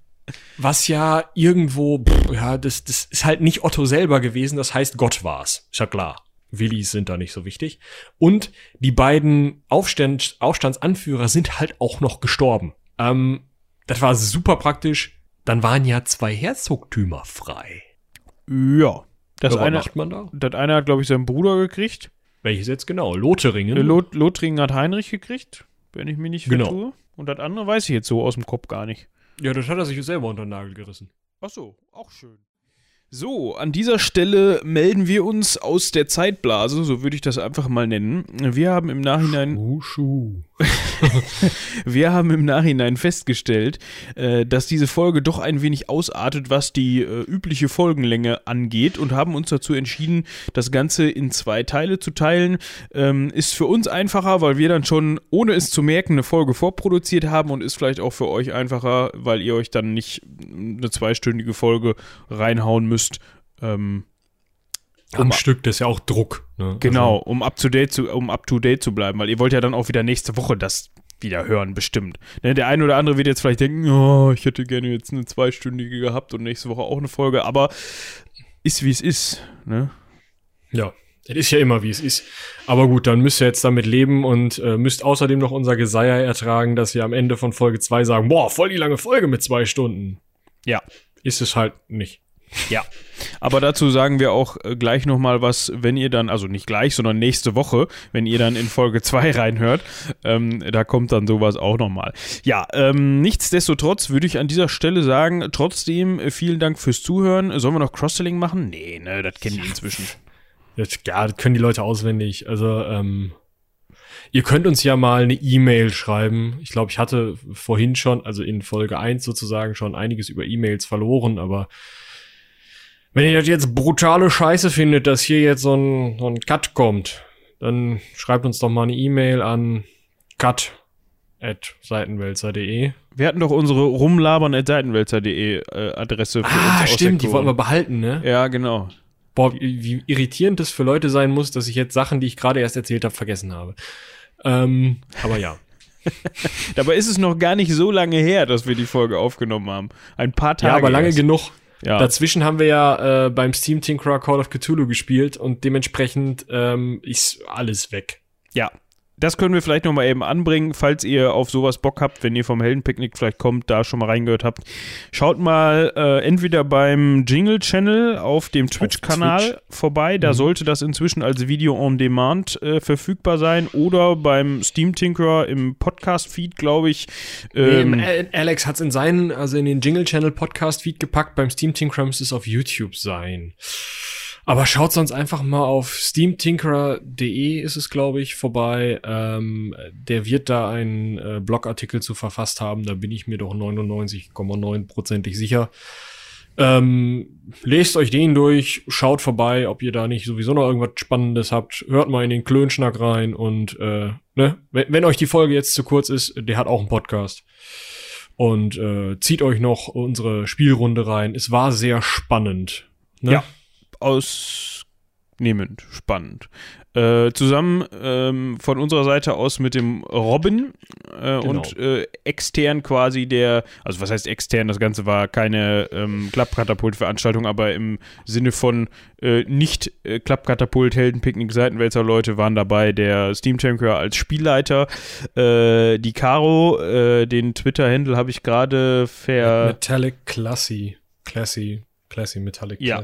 was ja irgendwo, pff, ja, das, das ist halt nicht Otto selber gewesen, das heißt Gott war's. Ist ja klar. Willis sind da nicht so wichtig. Und die beiden Aufstand, Aufstandsanführer sind halt auch noch gestorben. Ähm, das war super praktisch. Dann waren ja zwei Herzogtümer frei. Ja. Das ja, eine, macht man da? Das eine hat, glaube ich, seinen Bruder gekriegt. Welches jetzt genau? Lothringen? Lot Lothringen hat Heinrich gekriegt, wenn ich mich nicht genau. vertue. Und das andere weiß ich jetzt so aus dem Kopf gar nicht. Ja, das hat er sich selber unter den Nagel gerissen. Ach so, auch schön. So, an dieser Stelle melden wir uns aus der Zeitblase, so würde ich das einfach mal nennen. Wir haben im Nachhinein. Schuh, schuh. wir haben im Nachhinein festgestellt, äh, dass diese Folge doch ein wenig ausartet, was die äh, übliche Folgenlänge angeht und haben uns dazu entschieden, das Ganze in zwei Teile zu teilen. Ähm, ist für uns einfacher, weil wir dann schon, ohne es zu merken, eine Folge vorproduziert haben und ist vielleicht auch für euch einfacher, weil ihr euch dann nicht eine zweistündige Folge reinhauen müsst. Ähm, am Stück, das ist ja auch Druck. Ne? Genau, also, um up to date zu, um up to date zu bleiben, weil ihr wollt ja dann auch wieder nächste Woche das wieder hören, bestimmt. Ne, der eine oder andere wird jetzt vielleicht denken, oh, ich hätte gerne jetzt eine zweistündige gehabt und nächste Woche auch eine Folge, aber ist wie es ist, ne? Ja, es ist ja immer wie es ist. Aber gut, dann müsst ihr jetzt damit leben und äh, müsst außerdem noch unser Geseier ertragen, dass wir am Ende von Folge 2 sagen, boah, voll die lange Folge mit zwei Stunden. Ja. Ist es halt nicht. Ja, aber dazu sagen wir auch äh, gleich nochmal was, wenn ihr dann, also nicht gleich, sondern nächste Woche, wenn ihr dann in Folge 2 reinhört, ähm, da kommt dann sowas auch nochmal. Ja, ähm, nichtsdestotrotz würde ich an dieser Stelle sagen, trotzdem äh, vielen Dank fürs Zuhören. Sollen wir noch Cross-Selling machen? Nee, ne, das kennen die inzwischen. Das, ja, das können die Leute auswendig. Also, ähm, Ihr könnt uns ja mal eine E-Mail schreiben. Ich glaube, ich hatte vorhin schon, also in Folge 1 sozusagen schon einiges über E-Mails verloren, aber Wenn ihr das jetzt brutale Scheiße findet, dass hier jetzt so ein, so ein Cut kommt, dann schreibt uns doch mal eine E-Mail an cut.seitenwälzer.de. Wir hatten doch unsere rumlabern.seitenwälzer.de äh, Adresse für ah, uns. Ah, stimmt, die wollten wir behalten, ne? Ja, genau. Boah, wie, wie irritierend das für Leute sein muss, dass ich jetzt Sachen, die ich gerade erst erzählt habe, vergessen habe. Ähm, aber ja. Dabei ist es noch gar nicht so lange her, dass wir die Folge aufgenommen haben. Ein paar Tage. Ja, aber lange erst. genug. Ja. Dazwischen haben wir ja äh, beim Steam Tinkerer Call of Cthulhu gespielt und dementsprechend ähm, ist alles weg. Ja, das können wir vielleicht noch mal eben anbringen, falls ihr auf sowas Bock habt, wenn ihr vom Heldenpicknick vielleicht kommt, da schon mal reingehört habt. Schaut mal äh, entweder beim Jingle Channel auf dem Twitch-Kanal Twitch. vorbei, da mhm. sollte das inzwischen als Video on Demand äh, verfügbar sein, oder beim Steam Tinkerer im Podcast-Feed, glaube ich. Ähm, nee, Alex hat es in seinen, also in den Jingle Channel Podcast-Feed gepackt, beim Steam Tinkerer müsste es auf YouTube sein. Aber schaut sonst einfach mal auf steamtinkerer.de ist es, glaube ich, vorbei. Ähm, der wird da einen äh, Blogartikel zu verfasst haben. Da bin ich mir doch 99,9%ig sicher. Ähm, lest euch den durch, schaut vorbei, ob ihr da nicht sowieso noch irgendwas Spannendes habt. Hört mal in den Klönschnack rein und äh, ne, wenn, wenn euch die Folge jetzt zu kurz ist, der hat auch einen Podcast. Und äh, zieht euch noch unsere Spielrunde rein. Es war sehr spannend. Ne? Ja, ausnehmend spannend. Äh, zusammen ähm, von unserer Seite aus mit dem Robin äh, genau. und äh, extern quasi der, also was heißt extern, das Ganze war keine ähm, Klappkatapult-Veranstaltung, aber im Sinne von äh, nicht äh, Klappkatapult, Heldenpicknick, Seitenwälzer Leute waren dabei, der Steam Champion als Spielleiter, äh, die Caro, den Twitter-Handle habe ich gerade ver... Metallic Classy, Classy, Classy, Metallic ja.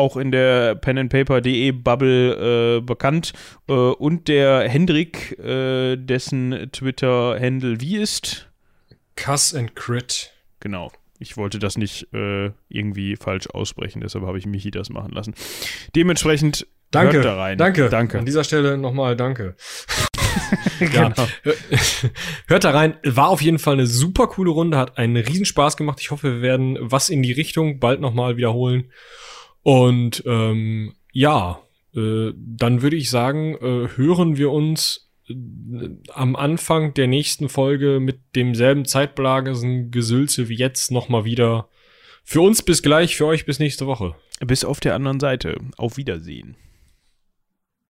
Auch in der penandpaper.de Bubble äh, bekannt. Äh, und der Hendrik, äh, dessen Twitter-Handle wie ist? Cuss and Crit. Genau. Ich wollte das nicht äh, irgendwie falsch aussprechen, deshalb habe ich Michi das machen lassen. Dementsprechend danke, hört da rein. Danke. Danke. An dieser Stelle nochmal danke. genau. Hört da rein. War auf jeden Fall eine super coole Runde, hat einen Riesenspaß gemacht. Ich hoffe, wir werden was in die Richtung bald nochmal wiederholen. Und ähm, ja, äh, dann würde ich sagen, äh, hören wir uns äh, am Anfang der nächsten Folge mit demselben zeitbelagerten Gesülze wie jetzt nochmal wieder. Für uns bis gleich, für euch bis nächste Woche. Bis auf der anderen Seite. Auf Wiedersehen.